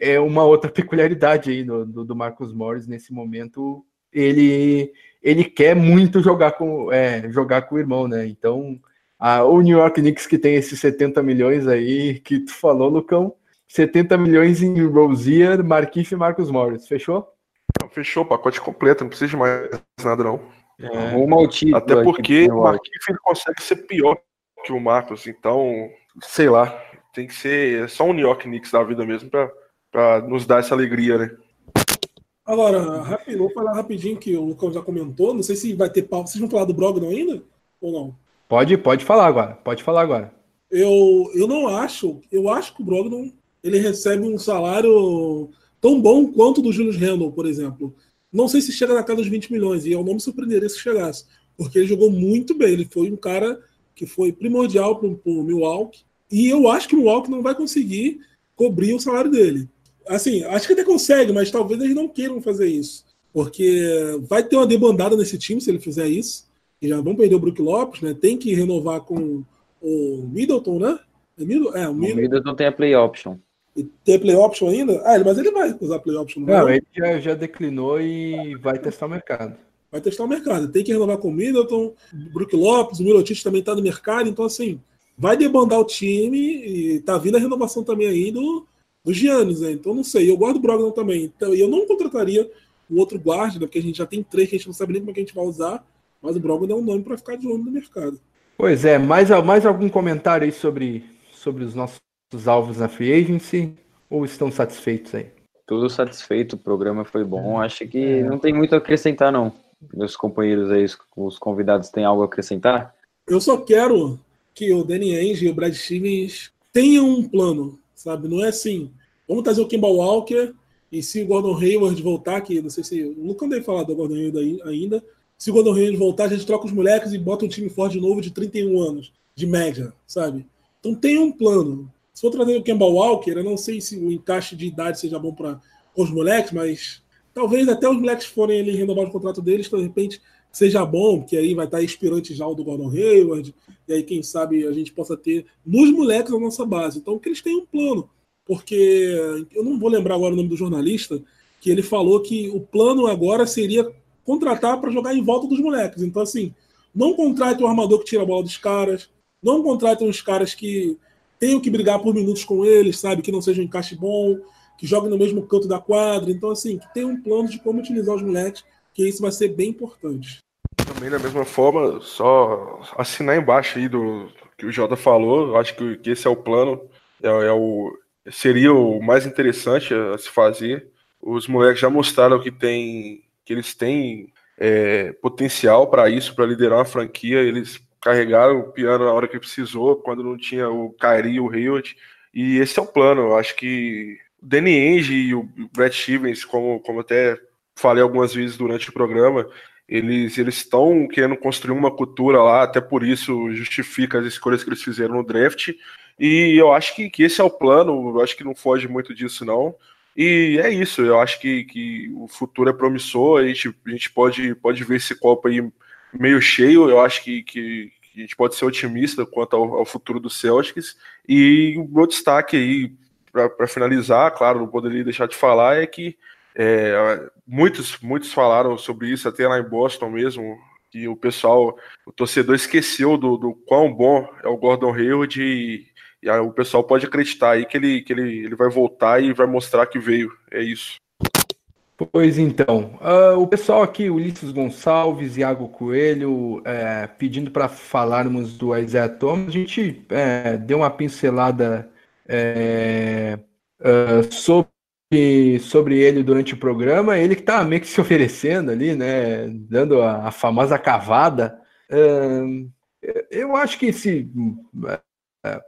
é, é uma outra peculiaridade aí do, do, do, Marcos Morris nesse momento. Ele, ele quer muito jogar com, é, jogar com o irmão, né? Então, a, o New York Knicks que tem esses 70 milhões aí que tu falou, Lucão, 70 milhões em Rosier, Marquinhos e Marcos Morris. Fechou? Fechou, pacote completo, não precisa de mais nada, não. É, Uma Até porque o Marquinhos ele consegue ser pior que o Marcos, então, sei lá, tem que ser só um New York Knicks da vida mesmo para nos dar essa alegria, né? Agora, rapidinho, vou falar rapidinho que o Lucão já comentou, não sei se vai ter pau. Vocês vão falar do Brogdon ainda? Ou não? Pode, pode falar agora. Pode falar agora. Eu, eu não acho. Eu acho que o Brogdon ele recebe um salário tão bom quanto do Julius Randle, por exemplo. Não sei se chega na casa dos 20 milhões, e eu não me surpreenderia se chegasse, porque ele jogou muito bem. Ele foi um cara que foi primordial para o Milwaukee, e eu acho que o Milwaukee não vai conseguir cobrir o salário dele. Assim, acho que até consegue, mas talvez eles não queiram fazer isso, porque vai ter uma debandada nesse time se ele fizer isso e já vão perder o Brook Lopes, né? Tem que renovar com o Middleton, né? É, Middleton, é o, Middleton. o Middleton tem a play option. E tem a play option ainda? Ah, mas ele vai usar play option. Não, não ele já, já declinou e vai testar o mercado. Vai testar o mercado. Tem que renovar com o Middleton, Brook Lopes, o Mirotic também está no mercado, então assim, vai debandar o time e tá vindo a renovação também aí do, do Giannis, né? Então não sei. Eu gosto do Brogdon também. Então eu não contrataria o outro guarda, né? porque a gente já tem três que a gente não sabe nem como é que a gente vai usar. Mas o Brogdon é um nome para ficar de olho no mercado. Pois é, mais, mais algum comentário aí sobre, sobre os nossos alvos na Free Agency? Ou estão satisfeitos aí? Tudo satisfeito, o programa foi bom. É. Acho que é. não tem muito a acrescentar, não. Meus companheiros aí, os convidados, têm algo a acrescentar? Eu só quero que o Danny Ainge e o Brad Stevens tenham um plano, sabe? Não é assim, vamos trazer o Kimball Walker e se o Gordon Hayward voltar, que não sei se o Lucas deve falar do Gordon Hayward ainda, se o Gordon Hayward voltar, a gente troca os moleques e bota um time forte de novo de 31 anos, de média, sabe? Então tem um plano. Se for trazer o Kemba Walker, eu não sei se o encaixe de idade seja bom para os moleques, mas talvez até os moleques forem ali renovar o contrato deles, de repente seja bom, porque aí vai estar inspirante já o do Gordon Hayward, e aí quem sabe a gente possa ter nos moleques a nossa base. Então que eles tenham um plano, porque eu não vou lembrar agora o nome do jornalista, que ele falou que o plano agora seria contratar para jogar em volta dos moleques. Então, assim, não contrate um armador que tira a bola dos caras, não contrate uns caras que tenham que brigar por minutos com eles, sabe? Que não seja um encaixe bom, que joguem no mesmo canto da quadra. Então, assim, que tenha um plano de como utilizar os moleques, que isso vai ser bem importante. Também da mesma forma, só assinar embaixo aí do que o Jota falou, acho que, que esse é o plano, é, é, o, seria o mais interessante a se fazer. Os moleques já mostraram que tem que eles têm é, potencial para isso, para liderar uma franquia. Eles carregaram o piano na hora que precisou, quando não tinha o Kyrie e o Hayward. E esse é o plano. Eu acho que o Danny Ainge e o Brett Stevens, como, como até falei algumas vezes durante o programa, eles eles estão querendo construir uma cultura lá, até por isso justifica as escolhas que eles fizeram no draft. E eu acho que, que esse é o plano, eu acho que não foge muito disso, não. E é isso, eu acho que, que o futuro é promissor, a gente, a gente pode, pode ver esse copo aí meio cheio, eu acho que, que, que a gente pode ser otimista quanto ao, ao futuro do Celtics. E o meu destaque aí, para finalizar, claro, não poderia deixar de falar, é que é, muitos, muitos falaram sobre isso, até lá em Boston mesmo, que o pessoal, o torcedor esqueceu do, do quão bom é o Gordon Hayward e, e aí o pessoal pode acreditar aí que ele, que ele, ele vai voltar e vai mostrar que veio. É isso. Pois então, uh, o pessoal aqui, Ulisses Gonçalves, Iago Coelho, é, pedindo para falarmos do Isaiah Thomas, a gente é, deu uma pincelada é, uh, sobre, sobre ele durante o programa, ele que está meio que se oferecendo ali, né, dando a, a famosa cavada. Uh, eu acho que se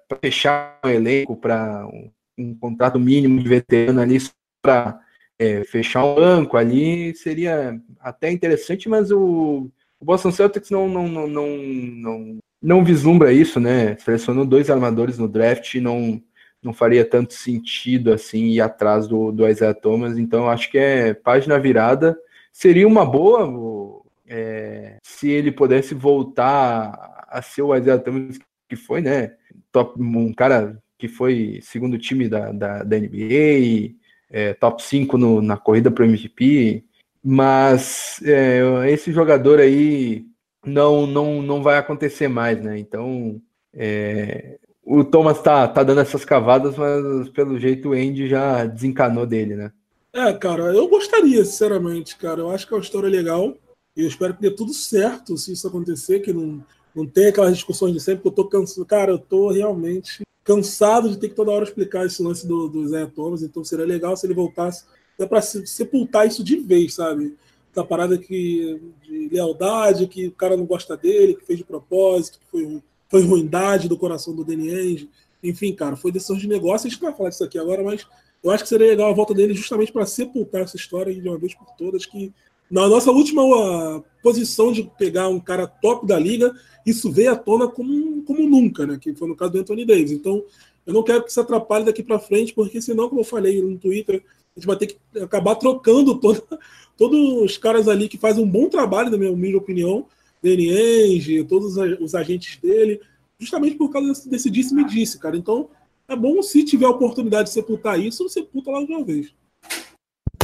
para fechar o elenco para um, um, contrato mínimo de veterano ali para é, fechar um banco ali seria até interessante, mas o, o Boston Celtics não, não, não, não, não, não vislumbra isso, né? Selecionou dois armadores no draft e não, não faria tanto sentido assim ir atrás do, do Isaiah Thomas. Então, acho que é página virada. Seria uma boa é, se ele pudesse voltar a ser o Isaiah Thomas que foi, né? Top, um cara que foi segundo time da, da, da NBA, é, top 5 no, na corrida para o MVP, mas é, esse jogador aí não, não, não vai acontecer mais, né? Então, é, o Thomas tá, tá dando essas cavadas, mas pelo jeito o Andy já desencanou dele, né? É, cara, eu gostaria, sinceramente, cara. Eu acho que é uma história legal. Eu espero que dê tudo certo se isso acontecer, que não, não tenha aquelas discussões de sempre, que eu tô cansado. Cara, eu tô realmente cansado de ter que toda hora explicar esse lance do, do Zé Thomas, então seria legal se ele voltasse é para sepultar isso de vez, sabe? Essa parada que, de lealdade, que o cara não gosta dele, que fez de propósito, que foi, foi ruindade do coração do Danny Ainge. Enfim, cara, foi decisão de negócio. A gente vai falar disso aqui agora, mas eu acho que seria legal a volta dele justamente para sepultar essa história de uma vez por todas. Que na nossa última uh, posição de pegar um cara top da liga, isso veio à tona como, como nunca, né? Que foi no caso do Anthony Davis. Então, eu não quero que isso atrapalhe daqui para frente, porque senão, como eu falei no Twitter, a gente vai ter que acabar trocando todo, todos os caras ali que fazem um bom trabalho, na minha humilde opinião, Danny Ainge, todos os agentes dele, justamente por causa desse, desse disse-me disse, cara. Então, é bom se tiver a oportunidade de sepultar isso, sepulta lá de uma vez.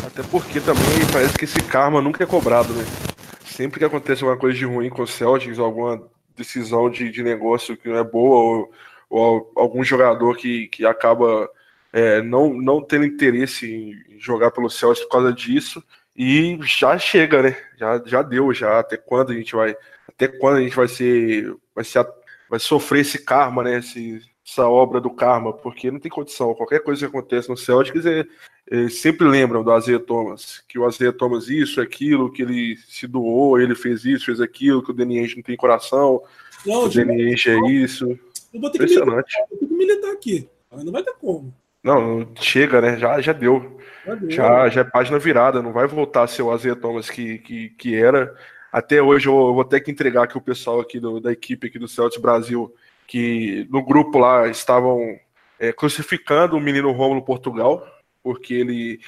Até porque também parece que esse karma nunca é cobrado, né? Sempre que acontece alguma coisa de ruim com o Celtics, alguma decisão de, de negócio que não é boa, ou, ou algum jogador que, que acaba é, não, não tendo interesse em jogar pelo Celtics por causa disso, e já chega, né? Já, já deu, já até quando a gente vai, até quando a gente vai ser, vai ser, vai sofrer esse karma, né? Esse, essa obra do karma, porque não tem condição. Qualquer coisa que acontece no Celtics, é, é, sempre lembram do Azeia Thomas, que o Azeia Thomas isso, aquilo, que ele se doou, ele fez isso, fez aquilo, que o Ainge não tem coração, não, o Ainge é isso. Eu vou ter Impressionante. Que militar, vou ter que militar aqui, não vai ter como. Não, chega, né? Já, já deu. Já, deu, já, já é página virada, não vai voltar a ser o Azeia Thomas que, que, que era. Até hoje eu vou ter que entregar aqui o pessoal aqui do, da equipe aqui do Celtics Brasil que no grupo lá estavam é, crucificando o menino Rômulo Portugal, porque ele,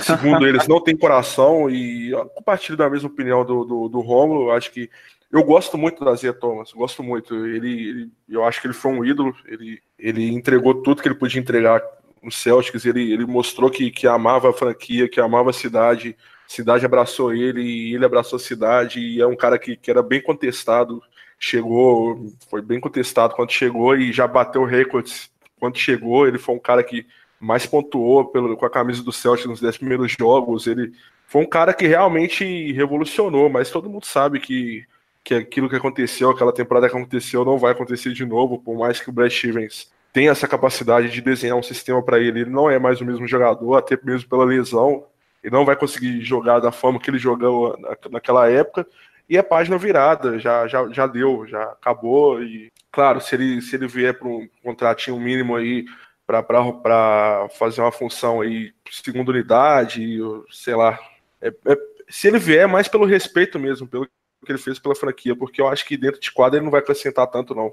segundo eles, não tem coração e eu compartilho da mesma opinião do, do, do. Acho que eu gosto muito da Zé Thomas, gosto muito. Ele, ele, eu acho que ele foi um ídolo. Ele, ele entregou tudo que ele podia entregar no Celtics. Ele, ele mostrou que, que amava a franquia, que amava a cidade. Cidade abraçou ele e ele abraçou a cidade. E é um cara que, que era bem contestado chegou, foi bem contestado quando chegou e já bateu recordes quando chegou. Ele foi um cara que mais pontuou pelo, com a camisa do Celtic nos 10 primeiros jogos. Ele foi um cara que realmente revolucionou, mas todo mundo sabe que, que aquilo que aconteceu, aquela temporada que aconteceu, não vai acontecer de novo, por mais que o Brad Stevens tenha essa capacidade de desenhar um sistema para ele. Ele não é mais o mesmo jogador, até mesmo pela lesão. Ele não vai conseguir jogar da forma que ele jogou naquela época e é página virada, já, já, já deu, já acabou. E, claro, se ele, se ele vier para um contratinho mínimo aí para fazer uma função aí, segunda unidade, sei lá. É, é, se ele vier, é mais pelo respeito mesmo, pelo que ele fez pela franquia, porque eu acho que dentro de quadra ele não vai acrescentar tanto, não.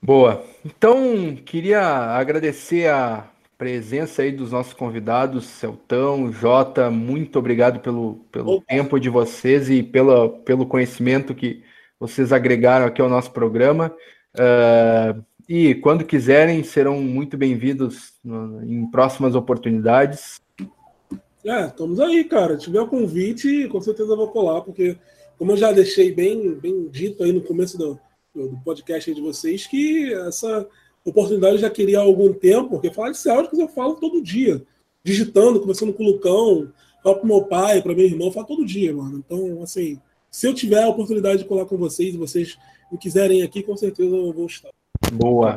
Boa. Então, queria agradecer a presença aí dos nossos convidados, Celtão, Jota, muito obrigado pelo, pelo tempo de vocês e pela, pelo conhecimento que vocês agregaram aqui ao nosso programa. Uh, e quando quiserem, serão muito bem-vindos em próximas oportunidades. É, estamos aí, cara. Se tiver o convite, com certeza eu vou colar, porque, como eu já deixei bem, bem dito aí no começo do, do podcast de vocês, que essa oportunidade eu já queria há algum tempo, porque falar de Celtics eu falo todo dia, digitando, conversando com o Lucão, falo pro meu pai, para meu irmão, eu falo todo dia, mano. Então, assim, se eu tiver a oportunidade de colar com vocês e vocês me quiserem aqui, com certeza eu vou estar. Boa.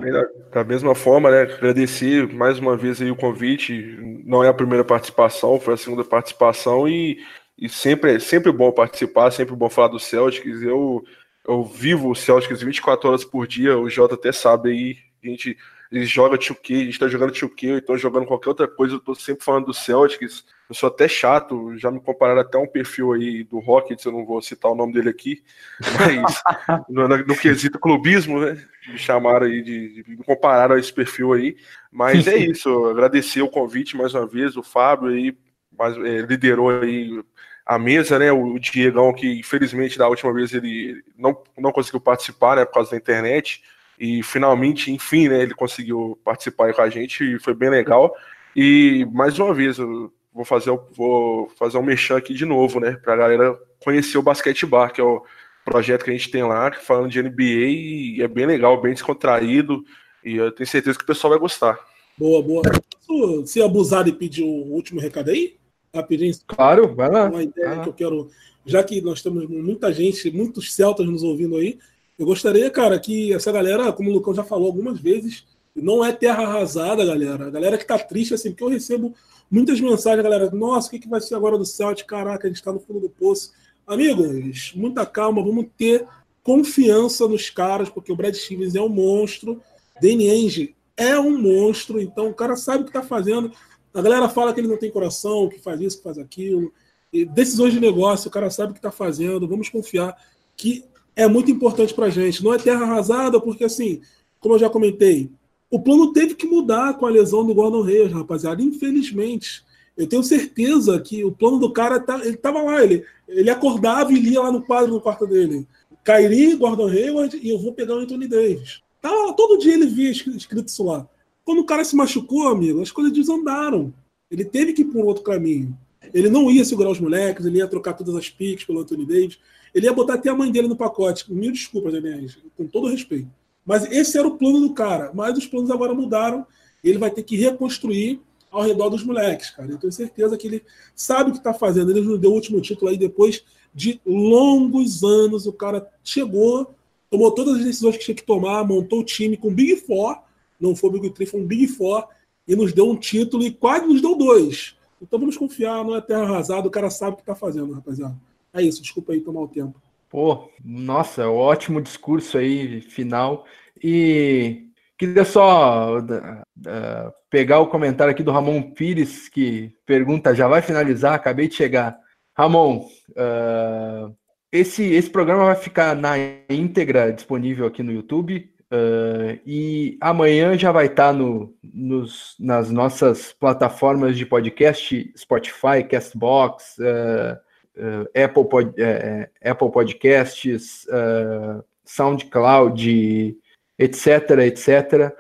Da mesma forma, né? Agradecer mais uma vez aí o convite. Não é a primeira participação, foi a segunda participação e, e sempre, é sempre bom participar, sempre bom falar do Celtics. Eu, eu vivo o Celtics 24 horas por dia, o Jota até sabe aí, a gente ele joga 2K, a gente tá jogando 2K, ou então jogando qualquer outra coisa, eu tô sempre falando do Celtics. Eu sou até chato, já me compararam até um perfil aí do Rockets, eu não vou citar o nome dele aqui, mas no, no, quesito clubismo, né? Me chamaram aí de, de, me compararam a esse perfil aí. Mas é isso, agradecer o convite mais uma vez, o Fábio aí mas, é, liderou aí a mesa, né? O Diegão, que infelizmente da última vez ele não, não conseguiu participar, né? Por causa da internet. E finalmente, enfim, né, ele conseguiu participar com a gente e foi bem legal. E mais uma vez, eu vou fazer, vou fazer um mexão aqui de novo, né, para a galera conhecer o Basquete Bar, que é o projeto que a gente tem lá, falando de NBA, e é bem legal, bem descontraído, e eu tenho certeza que o pessoal vai gostar. Boa, boa. Posso ser abusado e pedir o último recado aí? Rapidinho. Claro, vai lá. Uma ideia que eu quero, já que nós temos muita gente, muitos celtas nos ouvindo aí, eu gostaria, cara, que essa galera, como o Lucão já falou algumas vezes, não é terra arrasada, galera. A galera que tá triste, assim, porque eu recebo muitas mensagens, galera. Nossa, o que, que vai ser agora do Celtic? Caraca, a gente tá no fundo do poço. Amigos, muita calma, vamos ter confiança nos caras, porque o Brad Stevens é um monstro, Danny Ainge é um monstro, então o cara sabe o que tá fazendo. A galera fala que ele não tem coração, que faz isso, que faz aquilo. E decisões de negócio, o cara sabe o que tá fazendo. Vamos confiar que é muito importante para a gente. Não é terra arrasada, porque, assim, como eu já comentei, o plano teve que mudar com a lesão do Gordon Reis, rapaziada. Infelizmente. Eu tenho certeza que o plano do cara, tá, ele estava lá, ele, ele acordava e lia lá no quadro no quarto dele. Kairi, Gordon Hayward e eu vou pegar o Anthony Davis. Tava, todo dia ele via escrito isso lá. Quando o cara se machucou, amigo, as coisas desandaram. Ele teve que ir por um outro caminho. Ele não ia segurar os moleques, ele ia trocar todas as piques pelo Anthony Davis. Ele ia botar até a mãe dele no pacote. Mil desculpas, Enéas, com todo respeito. Mas esse era o plano do cara. Mas os planos agora mudaram. Ele vai ter que reconstruir ao redor dos moleques, cara. Eu tenho certeza que ele sabe o que está fazendo. Ele nos deu o último título aí depois de longos anos. O cara chegou, tomou todas as decisões que tinha que tomar, montou o time com Big Four. Não foi Big Three, foi um Big Four. E nos deu um título e quase nos deu dois. Então vamos confiar, não é terra arrasada. O cara sabe o que está fazendo, rapaziada. É isso, desculpa aí tomar o tempo. Pô, nossa, ótimo discurso aí, final. E queria só uh, pegar o comentário aqui do Ramon Pires, que pergunta: já vai finalizar? Acabei de chegar. Ramon, uh, esse, esse programa vai ficar na íntegra disponível aqui no YouTube. Uh, e amanhã já vai estar no, nos, nas nossas plataformas de podcast, Spotify, Castbox, uh, uh, Apple, Pod, uh, Apple Podcasts, uh, SoundCloud, etc, etc.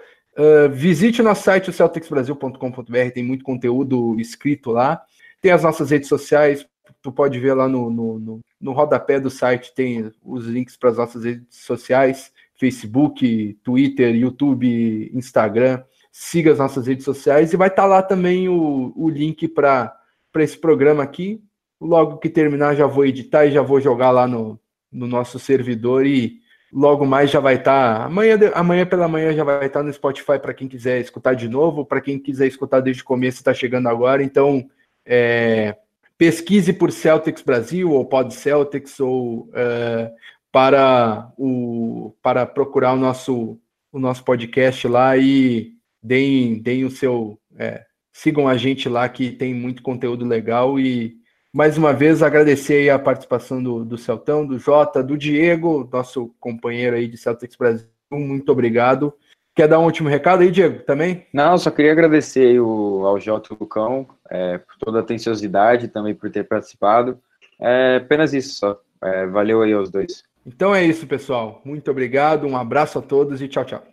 visite o nosso site, o celticsbrasil.com.br, tem muito conteúdo escrito lá. Tem as nossas redes sociais, tu pode ver lá no, no, no, no rodapé do site, tem os links para as nossas redes sociais, Facebook, Twitter, YouTube, Instagram. Siga as nossas redes sociais e vai estar tá lá também o, o link para esse programa aqui, Logo que terminar, já vou editar e já vou jogar lá no, no nosso servidor e logo mais já vai estar. Tá, amanhã, amanhã pela manhã já vai estar tá no Spotify para quem quiser escutar de novo, para quem quiser escutar desde o começo, está chegando agora. Então, é, pesquise por Celtics Brasil ou Pod Celtics ou é, para, o, para procurar o nosso, o nosso podcast lá e deem, deem o seu. É, sigam a gente lá que tem muito conteúdo legal e mais uma vez agradecer a participação do, do Celtão, do Jota, do Diego, nosso companheiro aí de Celtics Brasil. Muito obrigado. Quer dar um último recado aí, Diego, também? Não, só queria agradecer o, ao Jota Lucão é, por toda a atenciosidade, também por ter participado. É, apenas isso só. É, valeu aí aos dois. Então é isso, pessoal. Muito obrigado, um abraço a todos e tchau, tchau.